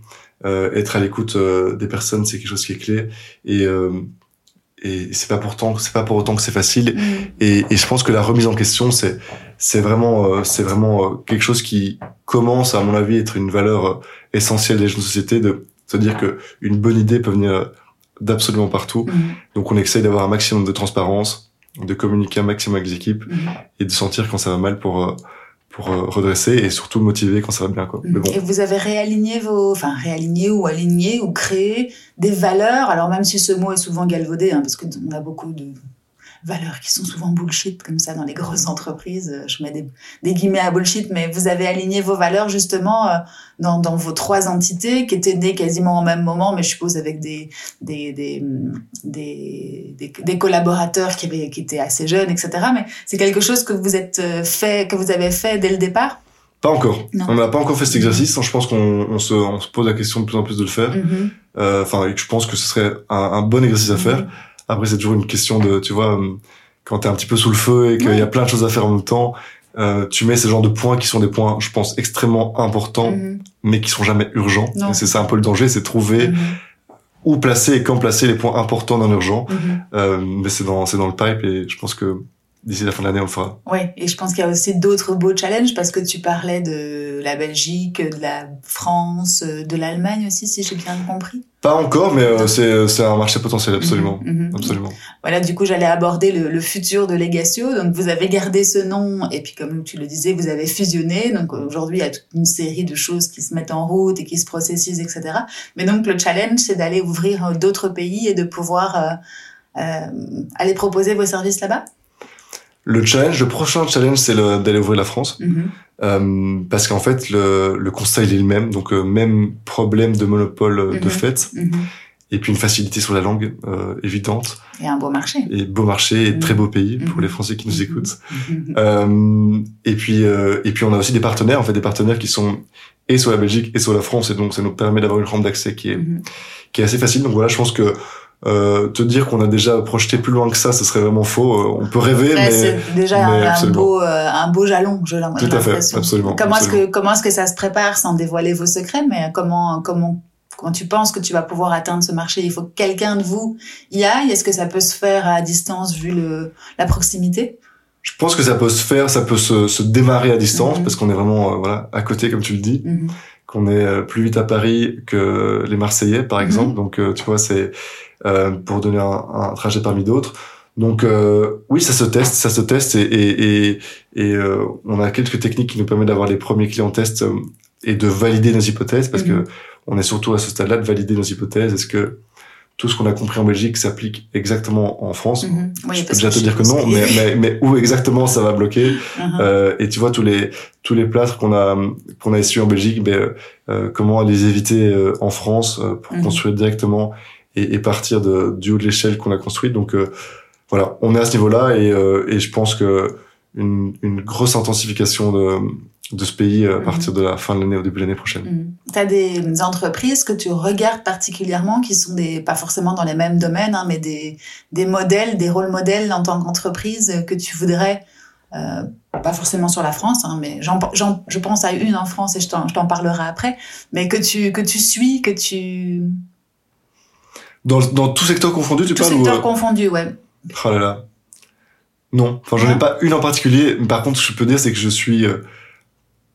Euh, être à l'écoute euh, des personnes, c'est quelque chose qui est clé. Et euh, et c'est pas pourtant, c'est pas pour autant que c'est facile.
Mhm.
Et, et je pense que la remise en question, c'est c'est vraiment euh, c'est vraiment euh, quelque chose qui commence, à mon avis, à être une valeur essentielle des jeunes de société, de se dire que une bonne idée peut venir d'absolument partout.
Mhm.
Donc on essaye d'avoir un maximum de transparence, de communiquer un maximum avec les équipes
Mhm.
et de sentir quand ça va mal pour euh, pour euh, redresser et surtout motiver quand ça va bien quoi. Mais bon,
Et vous avez réaligné vos, enfin réaligné ou aligné ou créé des valeurs? Alors même si ce mot est souvent galvaudé, hein, parce que on a beaucoup de valeurs qui sont souvent bullshit comme ça dans les grosses entreprises. Euh, Je mets des, des guillemets à bullshit, mais vous avez aligné vos valeurs justement euh, dans, dans vos trois entités qui étaient nées quasiment au même moment, mais je suppose avec des des des des, des, collaborateurs qui avaient qui étaient assez jeunes, etc. Mais c'est quelque chose que vous êtes euh, fait, que vous avez fait dès le départ?
pas encore.
Non.
On n'a pas encore fait cet exercice. Je pense qu'on on se on se pose la question de plus en plus de le faire.
Mhm.
Euh, Enfin, je pense que ce serait un, un bon exercice à faire. Après, c'est toujours une question de, tu vois, euh, quand t'es un petit peu sous le feu et qu'il
Ouais.
y a plein de choses à faire en même temps, euh, tu mets ces genres de points qui sont des points, je pense, extrêmement importants,
Mhm.
mais qui sont jamais urgents. C'est ça un peu le danger, c'est trouver
Mhm.
où placer et quand placer les points importants non urgents.
Mhm.
Euh, mais c'est dans, c'est dans le pipe et je pense que d'ici la fin de l'année, on le fera.
Ouais, et je pense qu'il y a aussi d'autres beaux challenges parce que tu parlais de la Belgique, de la France, euh, de l'Allemagne aussi, si j'ai bien compris.
Pas encore, mais euh, c'est, c'est un marché potentiel, absolument.
Mhm, mhm.
Absolument.
Voilà, du coup, j'allais aborder le, le futur de Legatio. Donc, vous avez gardé ce nom et puis, comme tu le disais, vous avez fusionné. Donc, aujourd'hui, il y a toute une série de choses qui se mettent en route et qui se processisent, etc. Mais donc, le challenge, c'est d'aller ouvrir euh, d'autres pays et de pouvoir euh, euh, aller proposer vos services là-bas?
Le challenge, le prochain challenge, c'est le- d'aller ouvrir la France.
Mhm.
Euh, parce qu'en fait, le, le constat, il est le même. Donc, euh, même problème de monopole euh, de
Mhm.
fait.
Mhm.
Et puis, une facilité sur la langue euh, évidente.
Et un beau marché.
Et beau marché et très beau pays pour les Français qui nous écoutent. Et puis, euh, et puis, on a aussi des partenaires, en fait, des partenaires qui sont et sur la Belgique et sur la France. Et donc, ça nous permet d'avoir une rampe d'accès qui est, qui est assez facile. Donc voilà, je pense que euh, te dire qu'on a déjà projeté plus loin que ça, ce serait vraiment faux. Euh, on peut rêver,
Ouais,
mais
c'est déjà
mais
un, beau, euh, un beau jalon, je l'ai
Tout à fait,
l'impression.
absolument,
Comment est-ce que comment est-ce que ça se prépare sans dévoiler vos secrets, mais comment comment quand tu penses que tu vas pouvoir atteindre ce marché, il faut que quelqu'un de vous y aille? Est-ce que ça peut se faire à distance vu le la proximité?
Je pense que ça peut se faire, ça peut se, se démarrer à distance
Mhm.
parce qu'on est vraiment euh, voilà à côté, comme tu le dis.
Mhm.
qu'on est euh, plus vite à Paris que les Marseillais, par
Mhm.
exemple. Donc, euh, tu vois, c'est euh, pour donner un, un trajet parmi d'autres. Donc, euh, oui, ça se teste, ça se teste, et, et, et, et, euh, on a quelques techniques qui nous permettent d'avoir les premiers clients tests euh, et de valider nos hypothèses, parce
Mhm.
que on est surtout à ce stade-là de valider nos hypothèses. Est-ce que tout ce qu'on a compris en Belgique s'applique exactement en France?
Mhm. Oui,
Je peux déjà te dire que non, mais, mais, mais où exactement ça va bloquer?
Mhm.
euh, et tu vois tous les tous les plâtres qu'on a qu'on a essuyés en Belgique, ben euh, euh, comment les éviter euh, en France euh, pour
Mhm.
construire directement et, et partir de, du haut de l'échelle qu'on a construite. Donc euh, voilà, on est à ce niveau-là et, euh, et je pense que une, une grosse intensification de de ce pays euh, à
Mhm.
partir de la fin de l'année au début de l'année prochaine.
Mhm. T'as des entreprises que tu regardes particulièrement qui sont des pas forcément dans les mêmes domaines, hein, mais des des modèles, des rôles modèles en tant qu'entreprise que tu voudrais euh, pas forcément sur la France, hein, mais j'en, je pense à une en France et je t'en, je t'en parlerai après, mais que tu que tu suis, que tu
Dans, dans tout secteur confondu, tu
tout
parles ou,
secteur
euh,
confondu, ouais.
Oh là là. Non, enfin j'en ai pas une en particulier. mais Par contre, ce que je peux dire, c'est que je suis euh,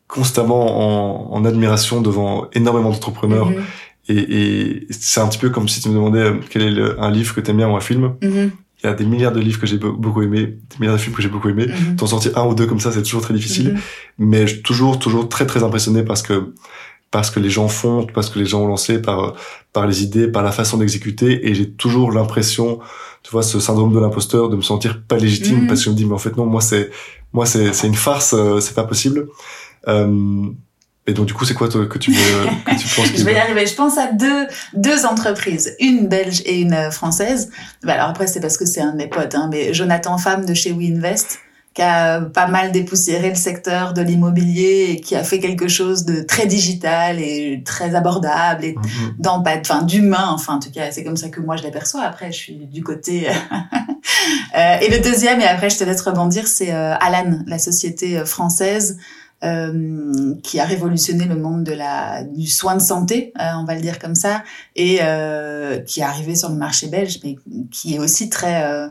constamment en, en admiration devant énormément d'entrepreneurs.
Mhm.
Et, et c'est un petit peu comme si tu me demandais euh, quel est le- un livre que t'aimes bien ou un film.
Mhm.
Il y a des milliards de livres que j'ai be- beaucoup aimés, des milliards de films que j'ai beaucoup aimés.
Mhm.
T'en sortir un ou deux comme ça, c'est toujours très difficile. Mais je suis toujours, toujours très, très impressionné parce que parce que les gens font, parce que les gens ont lancé, par par les idées, par la façon d'exécuter. Et j'ai toujours l'impression, tu vois, ce syndrome de l'imposteur, de me sentir pas légitime
Mhm.
parce que je me dis, mais en fait non, moi c'est moi c'est c'est une farce, euh, c'est pas possible. Euh, et donc du coup, c'est quoi toi, que tu veux, que tu penses
Je vais y arriver. Je pense à deux deux entreprises, une belge et une française. Bah alors après, c'est parce que c'est un de mes potes, hein, mais Jonathan Femme de chez WeInvest qui a pas mal dépoussiéré le secteur de l'immobilier et qui a fait quelque chose de très digital et très abordable et dans enfin d'humain enfin en tout cas c'est comme ça que moi je l'aperçois. Après je suis du côté euh, et le deuxième et après je te laisse rebondir c'est euh, Alan la société euh, française euh, qui a révolutionné le monde de la du soin de santé, euh, on va le dire comme ça, et euh, qui est arrivé sur le marché belge, mais qui est aussi très euh,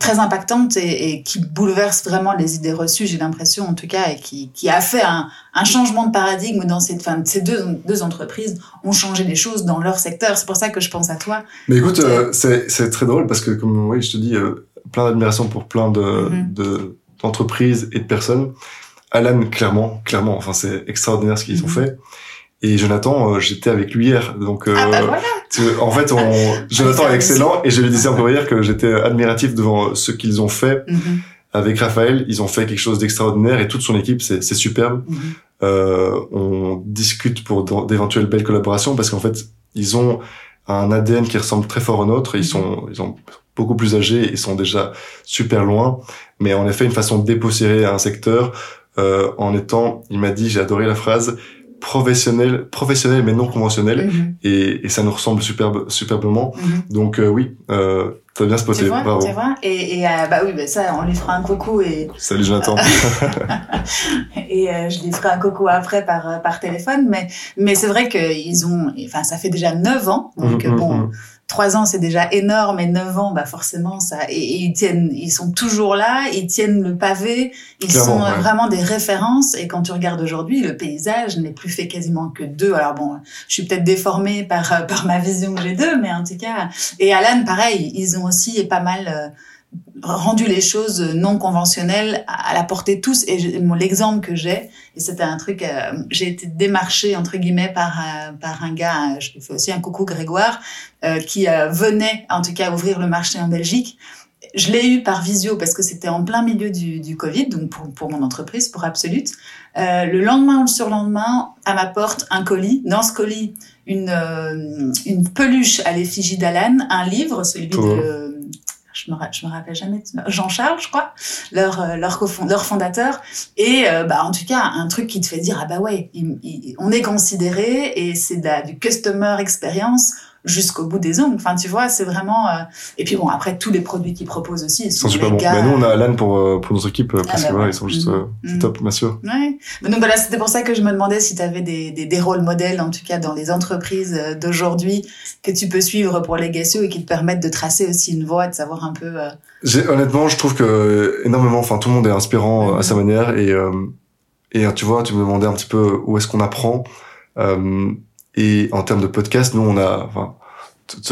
très impactante et, et qui bouleverse vraiment les idées reçues, j'ai l'impression en tout cas, et qui, qui a fait un, un changement de paradigme dans cette, enfin, ces deux, deux entreprises ont changé les choses dans leur secteur. C'est pour ça que je pense à toi.
Mais écoute, c'est très drôle parce que comme oui, je te dis, plein d'admiration pour plein de
Mhm.
de- d'entreprises et de personnes. Alan, clairement, clairement, enfin c'est extraordinaire ce qu'ils ont
Mhm.
fait. Et Jonathan, euh, j'étais avec lui hier, donc euh,
ah bah voilà.
tu- en fait, on, Jonathan est excellent et je lui disais encore hier que j'étais admiratif devant ce qu'ils ont fait
Mhm,
avec Raphaël. Ils ont fait quelque chose d'extraordinaire et toute son équipe, c'est c'est superbe.
mhm.
Euh, on discute pour d'éventuelles belles collaborations parce qu'en fait, ils ont un ADN qui ressemble très fort au nôtre. Ils sont, ils sont beaucoup plus âgés et sont déjà super loin. Mais en effet, une façon de dépoussiérer un secteur euh, en étant, il m'a dit, j'ai adoré la phrase, professionnel, professionnel mais non conventionnel.
Mhm,
Et, et ça nous ressemble superbe, superbement.
mhm.
Donc euh, oui, euh, t'as bien spoté.
Tu vois,
Bravo.
tu vois et, et euh, bah oui, bah ça, on lui fera un coucou et,
Salut Jonathan.
et euh, je lui ferai un coucou après par par téléphone. Mais mais c'est vrai que ils ont, enfin ça fait déjà neuf ans, donc
Mhm,
bon. Trois ans c'est déjà énorme et neuf ans, bah forcément ça. Et, et ils tiennent, ils sont toujours là, ils tiennent le pavé, ils
Clairement,
sont euh,
ouais.
vraiment des références. Et quand tu regardes aujourd'hui, le paysage n'est plus fait quasiment que d'eux. Alors bon, je suis peut-être déformée par euh, par ma vision que j'ai d'eux, mais en tout cas. Et Alan, pareil, ils ont aussi pas mal. Rendu les choses non conventionnelles à la portée de tous et l'exemple que j'ai et c'était un truc euh, j'ai été démarchée entre guillemets par euh, par un gars je fais aussi un coucou Grégoire euh, qui venait en tout cas ouvrir le marché en Belgique je l'ai eu par visio parce que c'était en plein milieu du, du Covid, donc pour, pour mon entreprise, pour Absolute. Le lendemain ou le surlendemain, à ma porte, un colis. Dans ce colis, une, une peluche à l'effigie d'Alan, un livre, celui de... Je me, me rappelle jamais. Jean-Charles, je crois, leur, euh, leur, leur fondateur. Et euh, bah, en tout cas, un truc qui te fait dire, ah bah ouais, on est considéré et c'est du customer experience jusqu'au bout des ongles. Enfin, tu vois, c'est vraiment... euh, Et puis bon, après, tous les produits qu'ils proposent aussi, ils sont,
sont super bons. Mais nous, on a Alan pour, euh, pour notre équipe euh, parce
bah
que voilà,
ouais.
ils sont juste c'est
Mhm.
top, bien sûr.
Ouais. Mais donc voilà, c'était pour ça que je me demandais si tu avais des, des, des rôles modèles, en tout cas dans les entreprises d'aujourd'hui, que tu peux suivre pour Legacy et qui te permettent de tracer aussi une voie, de savoir un peu... euh,
J'ai, honnêtement, je trouve que énormément, enfin, tout le monde est inspirant à sa manière et, euh, et tu vois, tu me demandais un petit peu où est-ce qu'on apprend. Euh, et en termes de podcast, nous, on a, enfin,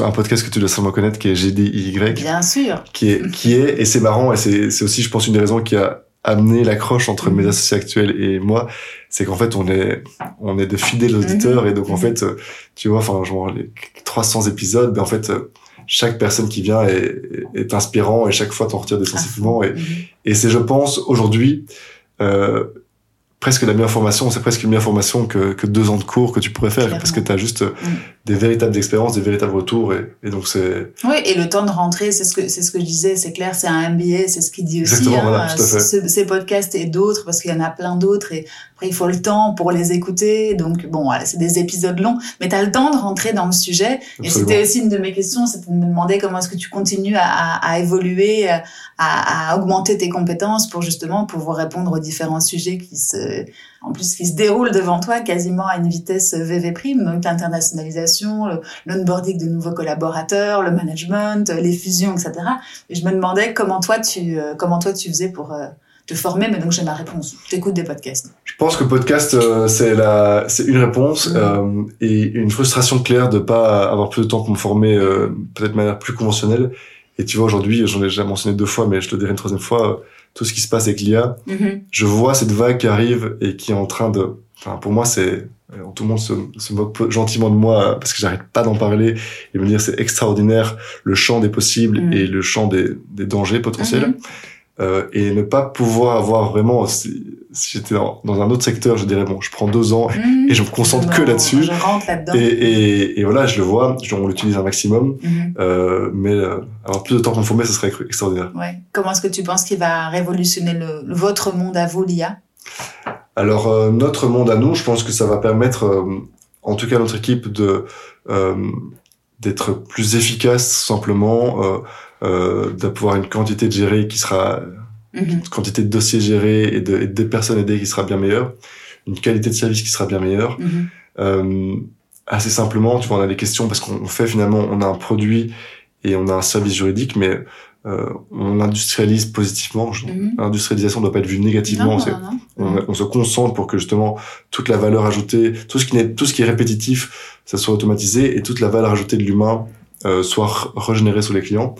un podcast que tu dois sûrement connaître qui est GDIY,
Bien sûr.
qui est, qui est, et c'est marrant, et c'est, c'est aussi, je pense, une des raisons qui a amené l'accroche entre
Mhm.
mes associés actuels et moi, c'est qu'en fait, on est, on est de fidèles auditeurs, et donc, en
Mhm.
fait, euh, tu vois, enfin, genre, les 300 épisodes, ben, en fait, euh, chaque personne qui vient est, est inspirant, et chaque fois, t'en retires des sentiments, et,
Mhm.
et c'est, je pense, aujourd'hui, euh, presque la meilleure formation, c'est presque une meilleure formation que, que deux ans de cours que tu pourrais faire,
Clairement.
parce que tu as juste
Mm.
Des véritables expériences, des véritables retours, et, et donc c'est...
Oui, et le temps de rentrer, c'est ce que c'est ce que je disais, c'est clair, c'est un MBA, c'est ce qu'il dit aussi.
Exactement,
hein,
voilà, tout à fait.
ce- ces podcasts et d'autres, parce qu'il y en a plein d'autres, et après il faut le temps pour les écouter. Donc bon, voilà, c'est des épisodes longs, mais tu as le temps de rentrer dans le sujet. Et c'était aussi une de mes questions, c'était de me demander comment est-ce que tu continues à, à, à évoluer, à, à augmenter tes compétences pour justement pouvoir répondre aux différents sujets qui se, en plus, qui se déroulent devant toi quasiment à une vitesse VV prime, donc l'internationalisation, l'onboarding de nouveaux collaborateurs, le management, les fusions, etc. Et je me demandais comment toi tu, euh, comment toi tu faisais pour euh, te former, mais donc j'ai ma réponse. T'écoutes des podcasts.
Je pense que podcast, euh, c'est la, c'est une réponse euh, et une frustration claire de pas avoir plus de temps pour me former euh, peut-être de manière plus conventionnelle. Et tu vois, aujourd'hui, j'en ai déjà mentionné deux fois, mais je te le dirai une troisième fois, tout ce qui se passe avec l'IA, je vois cette vague qui arrive et qui est en train de... Enfin, pour moi, c'est... euh, Tout le monde se, se moque gentiment de moi parce que j'arrête pas d'en parler et me dire c'est extraordinaire le champ des possibles
Mhm.
et le champ des, des dangers potentiels.
Mhm.
Euh, et ne pas pouvoir avoir vraiment si, si j'étais dans, dans, un autre secteur je dirais bon je prends deux ans
Mhm.
et je me concentre que là-dessus
Je rentre là-dedans.
et, et, et voilà je le vois je- on l'utilise un maximum
Mhm.
euh, mais euh, avoir plus de temps pour me former ce serait extraordinaire
Ouais. Comment est-ce que tu penses qu'il va révolutionner le, le- votre monde à vous, l'IA?
Alors euh, notre monde à nous, je pense que ça va permettre, euh, en tout cas notre équipe, de euh, d'être plus efficace simplement, euh, d'avoir une quantité de gérée qui sera,
Mhm.
une quantité de dossiers gérés et de, et de personnes aidées qui sera bien meilleure, une qualité de service qui sera bien meilleure.
Mhm.
Euh, assez simplement, tu vois, on a des questions parce qu'on fait finalement, on a un produit et on a un service juridique, mais euh, on l'industrialise positivement. Je-
Mhm.
L'industrialisation ne doit pas être vue négativement.
Non,
c'est-
non, non.
on,
Mhm.
on se concentre pour que justement toute la valeur ajoutée, tout ce qui n'est, tout ce qui est répétitif, ça soit automatisé et toute la valeur ajoutée de l'humain euh, soit régénérée sur les clients.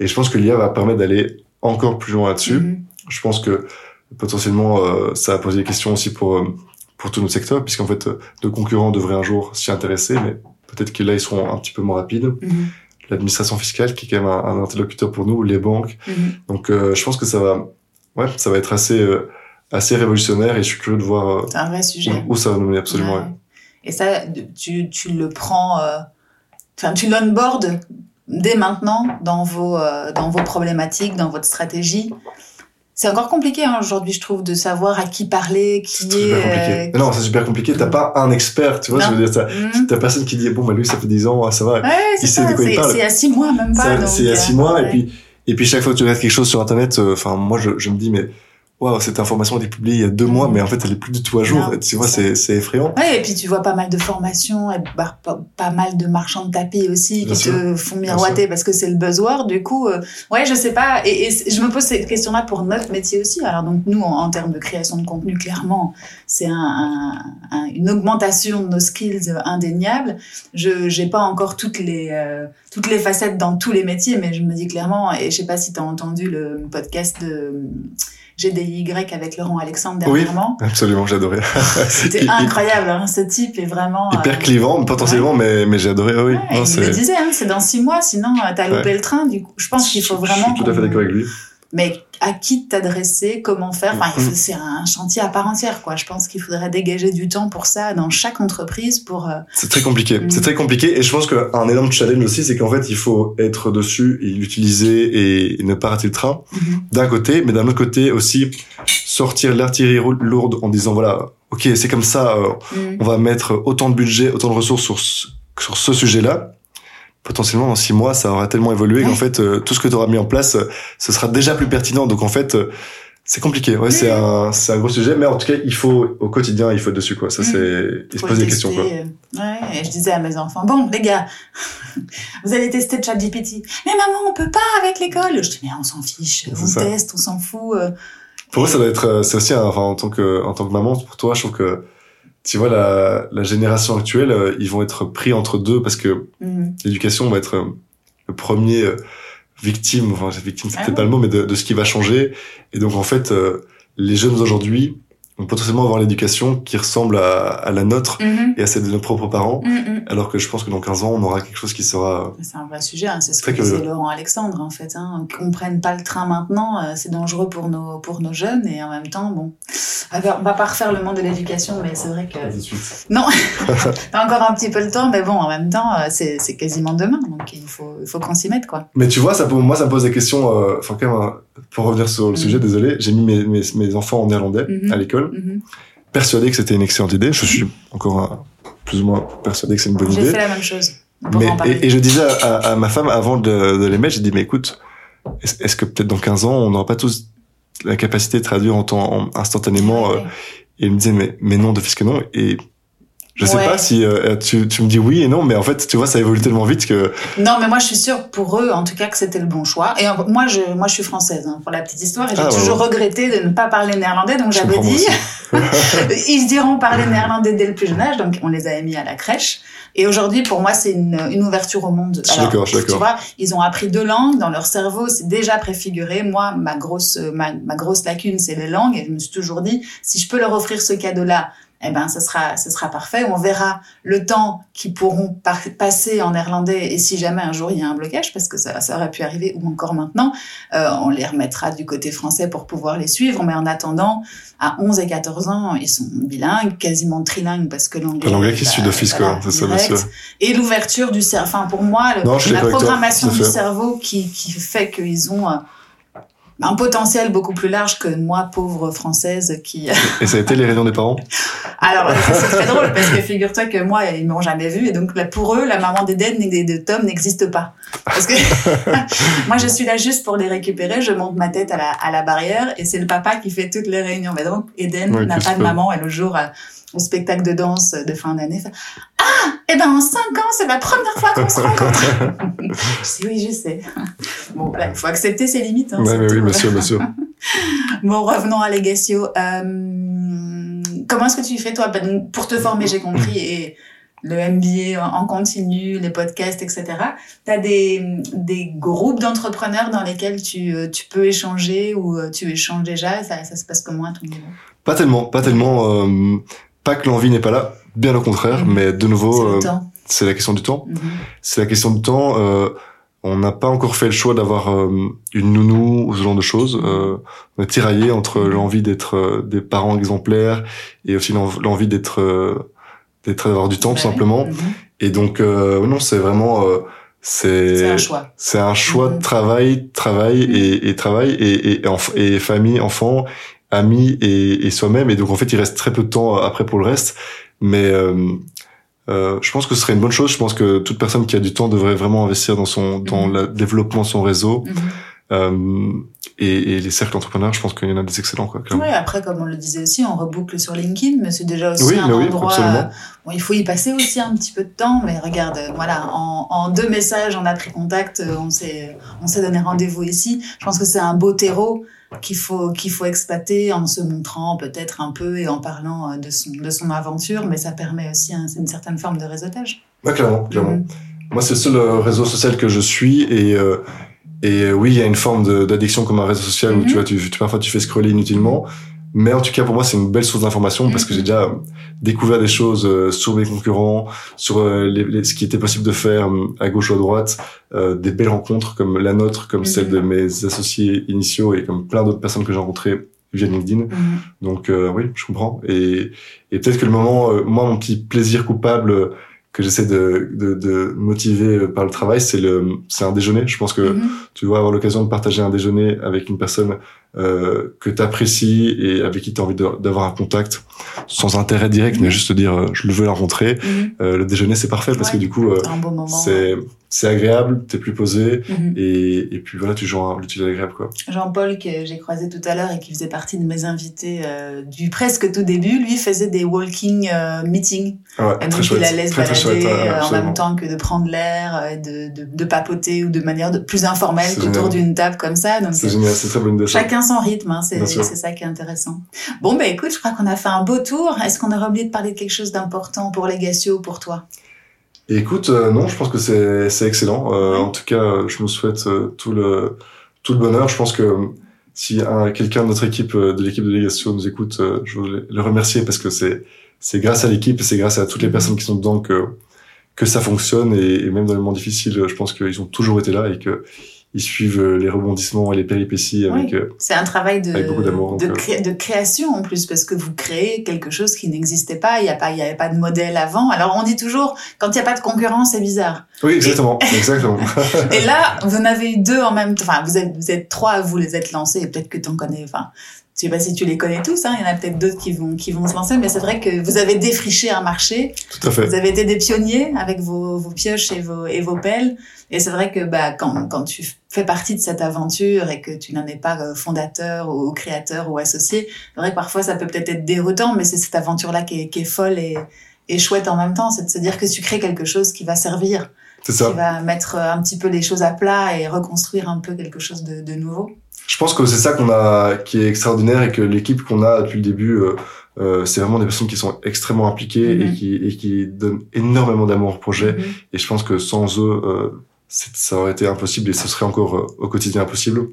Et je pense que l'IA va permettre d'aller encore plus loin là-dessus.
Mhm.
Je pense que potentiellement euh, ça a posé des questions aussi pour euh, pour tout notre secteur, puisqu'en fait euh, nos concurrents devraient un jour s'y intéresser, mais peut-être que là ils seront un petit peu moins rapides.
Mhm.
L'administration fiscale qui est quand même un, un interlocuteur pour nous, les banques.
Mhm.
Donc euh, je pense que ça va, ouais, ça va être assez euh, assez révolutionnaire et je suis curieux de voir euh,
un vrai sujet.
où, où ça va nous mener absolument.
Ouais.
ouais.
Et ça, tu, tu le prends, euh, enfin, tu l'onboardes dès maintenant dans vos, euh, dans vos problématiques, dans votre stratégie. C'est encore compliqué hein, aujourd'hui, je trouve, de savoir à qui parler, qui
C'est super compliqué.
est.
Mais non, c'est super compliqué. T'as pas un expert, tu vois,
Non.
je veux dire, t'as,
euh,
personne qui dit, bon, bah, lui, ça fait 10 ans, ah, ça va.
Ouais, c'est
Il sait
ça.
de quoi il
C'est
parle.
c'est à six mois, même pas.
C'est y a
euh,
6 mois,
ouais.
et puis, et puis chaque fois que tu regardes quelque chose sur Internet, euh, enfin, moi, je, je me dis, mais, waouh, cette information a été publiée il y a deux mois,
Mhm.
mais en fait, elle est plus du tout à jour.
Non,
tu vois,
c'est
effrayant.
Ouais, et puis tu vois pas mal de formations, et bah, pas, pas mal de marchands de tapis aussi
Bien
qui
sûr.
te font miroiter parce que c'est le buzzword. Du coup, euh, ouais, je sais pas. Et, je me pose cette question-là pour notre métier aussi. Alors donc nous, en, en termes de création de contenu, clairement, c'est un, un- un- une augmentation de nos skills indéniable. Je j'ai pas encore toutes les euh, toutes les facettes dans tous les métiers, mais je me dis clairement. Et je sais pas si tu as entendu le podcast de GDY avec Laurent Alexandre
Oui.
dernièrement.
Absolument, j'ai adoré.
C'était incroyable, hein, ce type est vraiment.
Hyper
euh,
clivant, potentiellement, mais, mais ah oui.
ouais,
Non,
il le disait, hein, c'est dans six mois, sinon euh, t'as loupé
Ouais.
le train. Du coup, je pense qu'il faut vraiment.
Je suis tout à fait d'accord avec lui.
Mais à qui t'adresser, comment faire? Enfin,
Mhm.
c'est un chantier à part entière, quoi. Je pense qu'il faudrait dégager du temps pour ça dans chaque entreprise pour. euh,
C'est très compliqué.
Mm.
C'est très compliqué. Et je pense qu'un énorme challenge aussi, c'est qu'en fait, il faut être dessus et l'utiliser et, ne pas rater le train.
mhm.
D'un côté, mais d'un autre côté aussi, sortir l'artillerie lourde en disant, voilà, ok, c'est comme ça, euh,
Mhm.
on va mettre autant de budget, autant de ressources sur ce, sur ce sujet-là. Potentiellement, dans six mois, ça aura tellement évolué qu'en fait, euh, tout ce que tu auras mis en place, euh, ce sera déjà plus pertinent. Donc, en fait, euh, c'est compliqué. Ouais, c'est un, c'est un gros sujet. Mais en tout cas, il faut, au quotidien, il faut être dessus, quoi. Ça,
Mm.
c'est, il se pose des questions, quoi.
euh, Ouais, et je disais à mes enfants, bon, les gars, vous allez tester ChatGPT. Mais maman, on peut pas avec l'école. Je dis, mais on s'en fiche, on
ça.
teste, on s'en fout.
Pour eux, ça doit être, c'est aussi, un- enfin, en tant que, en tant que maman, pour toi, je trouve que, tu vois, la, la génération actuelle, euh, ils vont être pris entre deux parce que
Mhm.
l'éducation va être euh, le premier euh, victime, enfin, victime, c'est
Ah
peut-être
oui.
pas le mot, mais de, de ce qui va changer. Et donc, en fait, euh, les jeunes d'aujourd'hui vont potentiellement avoir l'éducation qui ressemble à, à la nôtre
Mhm.
et à celle de nos propres parents.
Mhm.
Alors que je pense que dans 15 ans, on aura quelque chose qui sera,
C'est un vrai sujet, hein. c'est ce que disait. Laurent Alexandre en fait. Hein. Qu'on prenne pas le train maintenant, euh, c'est dangereux pour nos, pour nos jeunes et en même temps, bon, Alors, on va pas refaire le monde de l'éducation, mais c'est vrai que non, t'as encore un petit peu le temps, mais bon, en même temps, euh, c'est quasiment demain, donc il faut, il faut qu'on s'y mette quoi.
Mais tu vois, ça, moi, ça me pose des questions, euh, enfin, quand même, euh, pour revenir sur le
Mhm.
sujet, désolé, j'ai mis mes, mes, mes enfants en néerlandais
Mhm.
à l'école,
Mhm.
persuadé que c'était une excellente idée. Je suis encore euh, plus ou moins persuadé que c'est une bonne
J'ai
idée.
fait la même chose.
Mais, et, et je disais à, à ma femme avant de, de les mettre, j'ai dit, mais écoute, est-ce que peut-être dans 15 ans, on n'aura pas tous la capacité de traduire en temps, en- instantanément euh,
Ouais.
Et il me disait, mais, mais non, de fils que non. Et je sais
Ouais.
pas si euh, tu, tu me dis oui et non, mais en fait, tu vois, ça évolue tellement vite que...
Non, mais moi, je suis sûre pour eux, en tout cas, que c'était le bon choix. Et moi, je, moi, je suis française, hein, pour la petite histoire, et j'ai
Ah,
toujours
ouais.
regretté de ne pas parler néerlandais, donc j'avais dit, ils diront parler néerlandais dès le plus jeune âge, donc on les avait mis à la crèche. Et aujourd'hui, pour moi, c'est une, une ouverture au monde.
Je suis d'accord, je suis
Tu
d'accord.
vois, ils ont appris deux langues dans leur cerveau, c'est déjà préfiguré. Moi, ma grosse, ma, ma grosse lacune, c'est les langues, et je me suis toujours dit, si je peux leur offrir ce cadeau-là, eh ben, ce sera, ce sera parfait. On verra le temps qu'ils pourront passer en néerlandais et si jamais un jour il y a un blocage, parce que ça, ça aurait pu arriver ou encore maintenant, euh, on les remettra du côté français pour pouvoir les suivre. Mais en attendant, à 11 et 14 ans, ils sont bilingues, quasiment trilingues parce que l'anglais.
L'anglais qui suit d'office, quoi. C'est ça, sûr.
Et l'ouverture du cerveau. Enfin, pour moi, le, la programmation du cerveau qui, qui fait qu'ils ont, euh, un potentiel beaucoup plus large que moi, pauvre française, qui...
Et ça a été les réunions des parents?
Alors, c'est très drôle, parce que figure-toi que moi, ils m'ont jamais vu, et donc là, pour eux, la maman d'Eden et de Tom n'existe pas. Parce que moi, je suis là juste pour les récupérer, je monte ma tête à la, à la barrière, et c'est le papa qui fait toutes les réunions. Mais donc, Eden n'a pas de maman, et le jour euh, au spectacle de danse de fin d'année, ah, et eh ben en cinq ans, c'est la première fois qu'on se rencontre. je dis oui, je sais. Bon, il faut accepter ses limites. Hein,
ouais, mais oui, bien sûr, bien sûr.
bon, revenons à Legacio. Euh, comment est-ce que tu fais toi ben, pour te former J'ai compris et le MBA en continu, les podcasts, etc. Tu as des, des groupes d'entrepreneurs dans lesquels tu, euh, tu peux échanger ou euh, tu échanges déjà? Ça, ça se passe comment à ton niveau?
Pas tellement, pas tellement. Euh, pas que l'envie n'est pas là, bien au contraire, mhm. mais de nouveau, c'est la question du temps. Mhm. C'est la question du temps. Euh, on n'a pas encore fait le choix d'avoir euh, une nounou ou ce genre de choses. Euh, on est tiraillé entre mhm. l'envie d'être des parents exemplaires et aussi l'envie d'être d'être d'avoir du temps tout simplement. Et donc non, c'est vraiment c'est un choix. C'est un choix de travail, travail et, et travail et, et, et, famille, enfant amis et, et soi-même. Et donc en fait, il reste très peu de temps après pour le reste. Mais euh, euh, je pense que ce serait une bonne chose. Je pense que toute personne qui a du temps devrait vraiment investir dans son dans mhm. le développement de son réseau. Mhm. Euh, et, et, les cercles entrepreneurs, je pense qu'il y en a des excellents. Quoi,
oui, après, comme on le disait aussi, on reboucle sur LinkedIn, mais c'est déjà aussi un endroit. Oui, bon, il faut y passer aussi un petit peu de temps, mais regarde, voilà, en, en deux messages, on a pris contact, on s'est, on s'est donné rendez-vous ici. Je pense que c'est un beau terreau qu'il faut qu'il faut exploiter en se montrant peut-être un peu et en parlant euh, de son de son aventure, mais ça permet aussi une certaine forme de réseautage.
Ouais, clairement, clairement. Mm-hmm. Moi, c'est le seul euh, réseau social que je suis et euh, et oui, il y a une forme d'addiction comme un réseau social où tu mm-hmm. vois, tu, tu, parfois tu fais scroller inutilement. Mais en tout cas, pour moi, c'est une belle source d'information parce que j'ai déjà découvert des choses euh, sur mes concurrents, sur euh, les, ce qui était possible de faire euh, à gauche ou à droite, des belles rencontres comme la nôtre, comme celle de mes associés initiaux et comme plein d'autres personnes que j'ai rencontrées via LinkedIn. Mhm. Donc oui, je comprends. Et, et peut-être que le moment, moi, mon petit plaisir coupable que j'essaie de, de, de, motiver par le travail, c'est le, c'est un déjeuner. Je pense que mhm. tu dois avoir l'occasion de partager un déjeuner avec une personne euh, que tu apprécies et avec qui tu as envie d'avoir un contact sans intérêt direct, mais mhm. juste te dire euh, je le veux la rencontrer. Mhm. Euh, le déjeuner c'est parfait parce que du coup euh, c'est c'est agréable, t'es plus posé mhm. et, et puis voilà tu joues l'utile agréable quoi.
Jean-Paul que j'ai croisé tout à l'heure et qui faisait partie de mes invités du presque tout début, lui faisait des walking meetings.
Ouais, et donc il
allait se balader en même temps que de prendre l'air, de, de, de, papoter ou de manière de, plus informelle qu'autour d'une table comme ça.
C'est génial, c'est très bonne
Chacun son rythme, hein, c'est ça qui est intéressant. Bon, ben écoute, je crois qu'on a fait un beau tour. Est-ce qu'on aurait oublié de parler de quelque chose d'important pour Legacio ou pour toi?
Écoute, euh, non, je pense que c'est excellent. Euh, en tout cas, je nous souhaite euh, tout le tout le bonheur. Je pense que si quelqu'un de notre équipe, de l'équipe de Legacio nous écoute, je veux le remercier parce que c'est c'est grâce à l'équipe et c'est grâce à toutes les personnes qui sont dedans que que ça fonctionne et, et même dans les moments difficiles, je pense qu'ils ont toujours été là et que ils suivent euh, les rebondissements et les péripéties avec.
Oui. Euh, c'est un travail de, de, euh, de, création en plus parce que vous créez quelque chose qui n'existait pas. Il y a pas, il y avait pas de modèle avant. Alors on dit toujours quand il n'y a pas de concurrence, c'est bizarre.
Oui, exactement, exactement.
et là, vous en avez eu deux en même temps. Enfin, vous êtes, vous êtes trois, vous les êtes lancés. Et peut-être que tu en connais. Enfin, je sais pas si tu les connais tous, hein, il y en a peut-être d'autres qui vont qui vont se lancer, mais c'est vrai que vous avez défriché un marché.
Tout à fait.
Vous avez été des pionniers avec vos, vos pioches et vos et vos pelles. Et c'est vrai que bah quand quand tu fais partie de cette aventure et que tu n'en es pas euh, fondateur ou créateur ou associé, c'est vrai que parfois ça peut peut-être être déroutant, mais c'est cette aventure là qui est, qui est folle et et chouette en même temps, c'est de se dire que tu crées quelque chose qui va servir, qui va mettre un petit peu les choses à plat et reconstruire un peu quelque chose de, de nouveau
je pense que c'est ça qu'on a, qui est extraordinaire et que l'équipe qu'on a depuis le début, euh, euh, c'est vraiment des personnes qui sont extrêmement impliquées et mhm. qui et qui donnent énormément d'amour au projet. Mhm. Et je pense que sans eux, euh, ça aurait été impossible et ce serait encore euh, au quotidien impossible.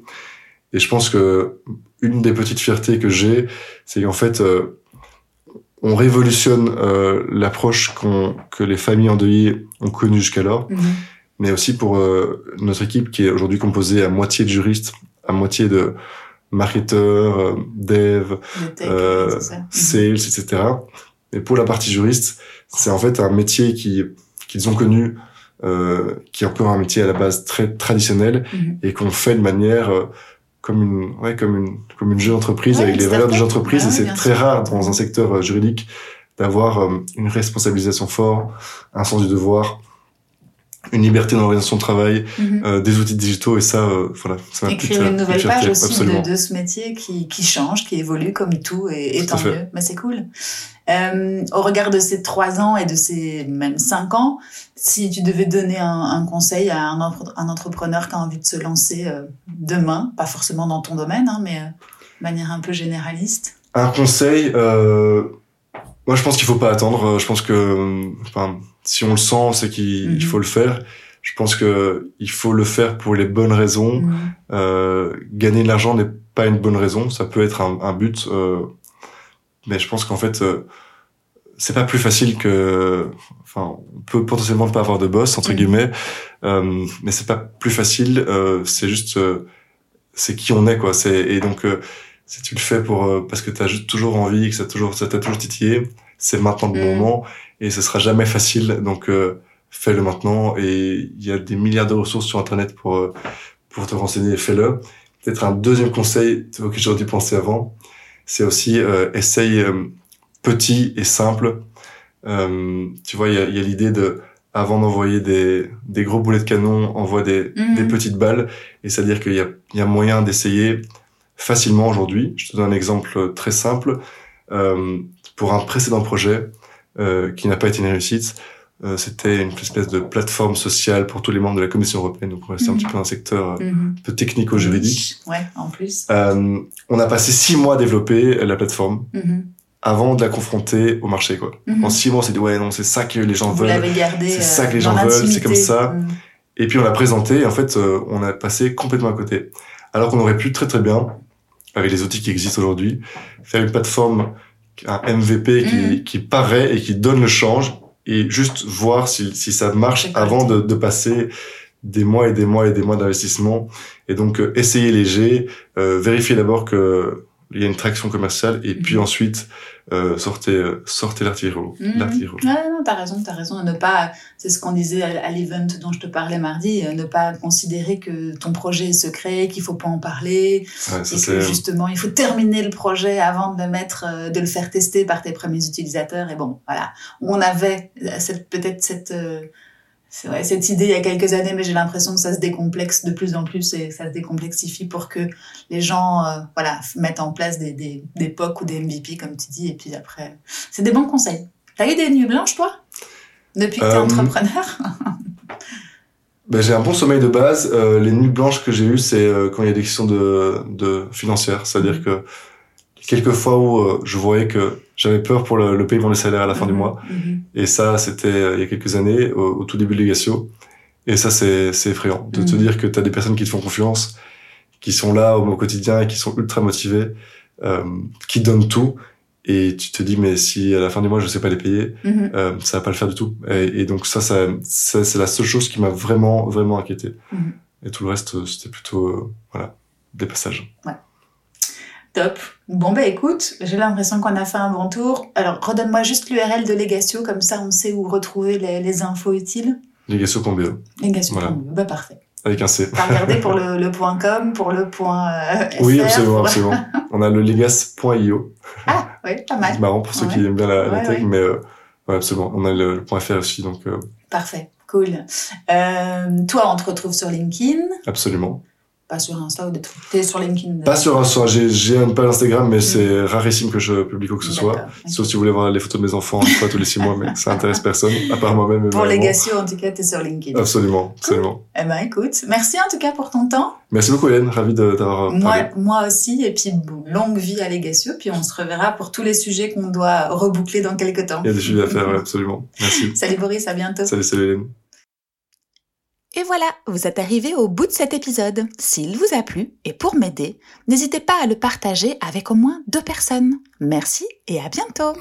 Et je pense que une des petites fiertés que j'ai, c'est qu'en fait, euh, on révolutionne euh, l'approche qu'on que les familles endeuillées ont connue jusqu'alors,
Mhm.
mais aussi pour euh, notre équipe qui est aujourd'hui composée à moitié de juristes, à moitié de marketeurs, euh,
tech,
euh, sales, etc. Et pour la partie juriste, c'est en fait un métier qui qu'ils ont connu, euh, qui est encore un métier à la base très traditionnel
Mhm.
et qu'on fait de manière euh, comme une ouais comme une comme une jeune entreprise
Ouais,
avec les valeurs de
start-up.
jeune entreprise
Ouais,
et c'est très
sûr.
rare dans un secteur euh, juridique d'avoir euh, une responsabilisation forte, un sens du devoir, une liberté dans l'organisation de travail,
Mhm.
euh, des outils digitaux et ça euh, voilà ça
Écrire
euh,
une nouvelle page aussi de, de ce métier qui, qui change, qui évolue comme tout, et, et
Tout
tant mieux. Mais c'est cool. Euh, au regard de ces trois ans et de ces même cinq ans, si tu devais donner un, un conseil à un, entre- un entrepreneur qui a envie de se lancer demain, pas forcément dans ton domaine, hein, mais de manière un peu généraliste?
Un conseil, moi je pense qu'il faut pas attendre. Je pense que, enfin, si on le sent, c'est qu'il
Mhm.
faut le faire. Je pense que il faut le faire pour les bonnes raisons.
Mhm.
Euh, gagner de l'argent n'est pas une bonne raison. Ça peut être un, un but, euh, mais je pense qu'en fait, euh, c'est pas plus facile que. Enfin, on peut potentiellement ne pas avoir de boss entre
Mhm.
guillemets, euh, mais c'est pas plus facile. C'est juste, c'est qui on est quoi. C'est et donc si tu le fais pour parce que t'as juste toujours envie, que ça toujours ça t'a toujours titillé, c'est maintenant le
Mhm.
moment et ce sera jamais facile. Donc euh, fais-le maintenant et il y a des milliards de ressources sur internet pour euh, pour te renseigner. Fais-le. Peut-être un deuxième conseil auquel j'aurais dû penser avant, c'est aussi euh, essaye euh, petit et simple. Euh, tu vois, il y a, y a l'idée de avant d'envoyer des, des gros boulets de canon, envoie des,
Mhm.
des petites balles. Et c'est-à-dire qu'il y a, il y a moyen d'essayer facilement aujourd'hui. Je te donne un exemple très simple. Euh, pour un précédent projet euh, qui n'a pas été une réussite, euh, c'était une espèce de plateforme sociale pour tous les membres de la Commission européenne. Donc on restait un
Mhm.
petit peu dans un secteur euh,
Mhm.
un peu technico-juridique.
Ouais, en plus.
Euh, on a passé six mois à développer la plateforme
Mhm.
avant de la confronter au marché. Quoi. En six mois, on s'est dit ouais non c'est ça que les gens
Vous
veulent. c'est ça que les gens veulent, c'est comme ça. Et puis on l'a présenté, et en fait, on a passé complètement à côté. Alors qu'on aurait pu très très bien, avec les outils qui existent aujourd'hui, faire une plateforme, un MVP qui,
Mhm.
qui paraît et qui donne le change, et juste voir si, si ça marche avant de, de passer des mois et des mois et des mois d'investissement. Et donc, euh, essayer léger, euh, vérifier d'abord que il y a une traction commerciale, et puis
Mhm.
ensuite, euh, sortez, euh, sortez l'artillerie. L'artillerie.
Ouais, non, t'as raison, t'as raison. Ne pas, c'est ce qu'on disait à, à l'event dont je te parlais mardi, euh, ne pas considérer que ton projet est secret, qu'il faut pas en parler,
Ouais, ça,
et que justement il faut terminer le projet avant de le mettre, euh, de le faire tester par tes premiers utilisateurs. Et bon, voilà, on avait euh, cette- peut-être cette euh, c'est vrai, cette idée il y a quelques années, mais j'ai l'impression que ça se décomplexe de plus en plus et ça se décomplexifie pour que les gens euh, voilà, mettent en place des, des, des POC ou des MVP, comme tu dis, et puis après, c'est des bons conseils. T'as eu des nuits blanches, toi? Depuis que t'es
Euh,
entrepreneur?
Ben, j'ai un bon sommeil de base. Euh, les nuits blanches que j'ai eues, c'est quand il y a des questions de, de financières. C'est-à-dire
Mhm.
que quelques fois où je voyais que j'avais peur pour le, le paiement des salaires à la fin du
Mhm,
mois.
mhm.
Et ça, c'était euh, il y a quelques années, au, au tout début de Legatio. Et ça, c'est c'est effrayant de te
Mhm.
dire que tu as des personnes qui te font confiance, qui sont là au, au quotidien et qui sont ultra motivées, euh, qui donnent tout. Et tu te dis, mais si à la fin du mois, je sais pas les payer, euh, ça va pas le faire du tout. Et, et donc ça, ça, ça c'est la seule chose qui m'a vraiment, vraiment inquiété. Et tout le reste, c'était plutôt, euh, voilà, des passages.
Top. Bon, bah écoute, j'ai l'impression qu'on a fait un bon tour. Alors, redonne-moi juste l'URL de Legatio, comme ça on sait où retrouver les, les infos utiles.
Legatio.be,
Legatio.
Voilà.
Bah parfait.
avec un C.
T'as regardé pour le, le point .com, pour le point euh,
Oui, absolument,
pour-
absolument. On a le legas.io.
Ah, oui, pas mal.
C'est marrant pour ceux
Ouais.
qui aiment bien la, la
Ouais,
tech,
ouais.
mais euh, ouais, absolument. On a le, le point .fr aussi, donc euh,
Parfait, cool. Euh, toi, on te retrouve sur LinkedIn,
absolument.
Pas sur Insta ou trucs. T'es sur LinkedIn
Pas sur un soir, j'ai une page Instagram, mais
Mhm.
c'est rarissime que je publie quoi que ce soit. Sauf si vous voulez voir les photos de mes enfants une fois tous les six mois, mais ça intéresse personne, à part moi-même.
Pour. Legatio, en tout cas, t'es sur LinkedIn.
Absolument, absolument.
Eh ben, écoute, merci en tout cas pour ton temps.
Merci beaucoup, Hélène. Ravi de t'avoir
Moi, moi aussi, et puis longue vie à Legatio, puis on se reverra pour tous les sujets qu'on doit reboucler dans quelques temps.
Il y a des sujets à faire, absolument. Merci.
Salut Boris, à bientôt.
Salut, salut Hélène.
Et voilà, vous êtes arrivé au bout de cet épisode. S'il vous a plu, et pour m'aider, n'hésitez pas à le partager avec au moins deux personnes. Merci et à bientôt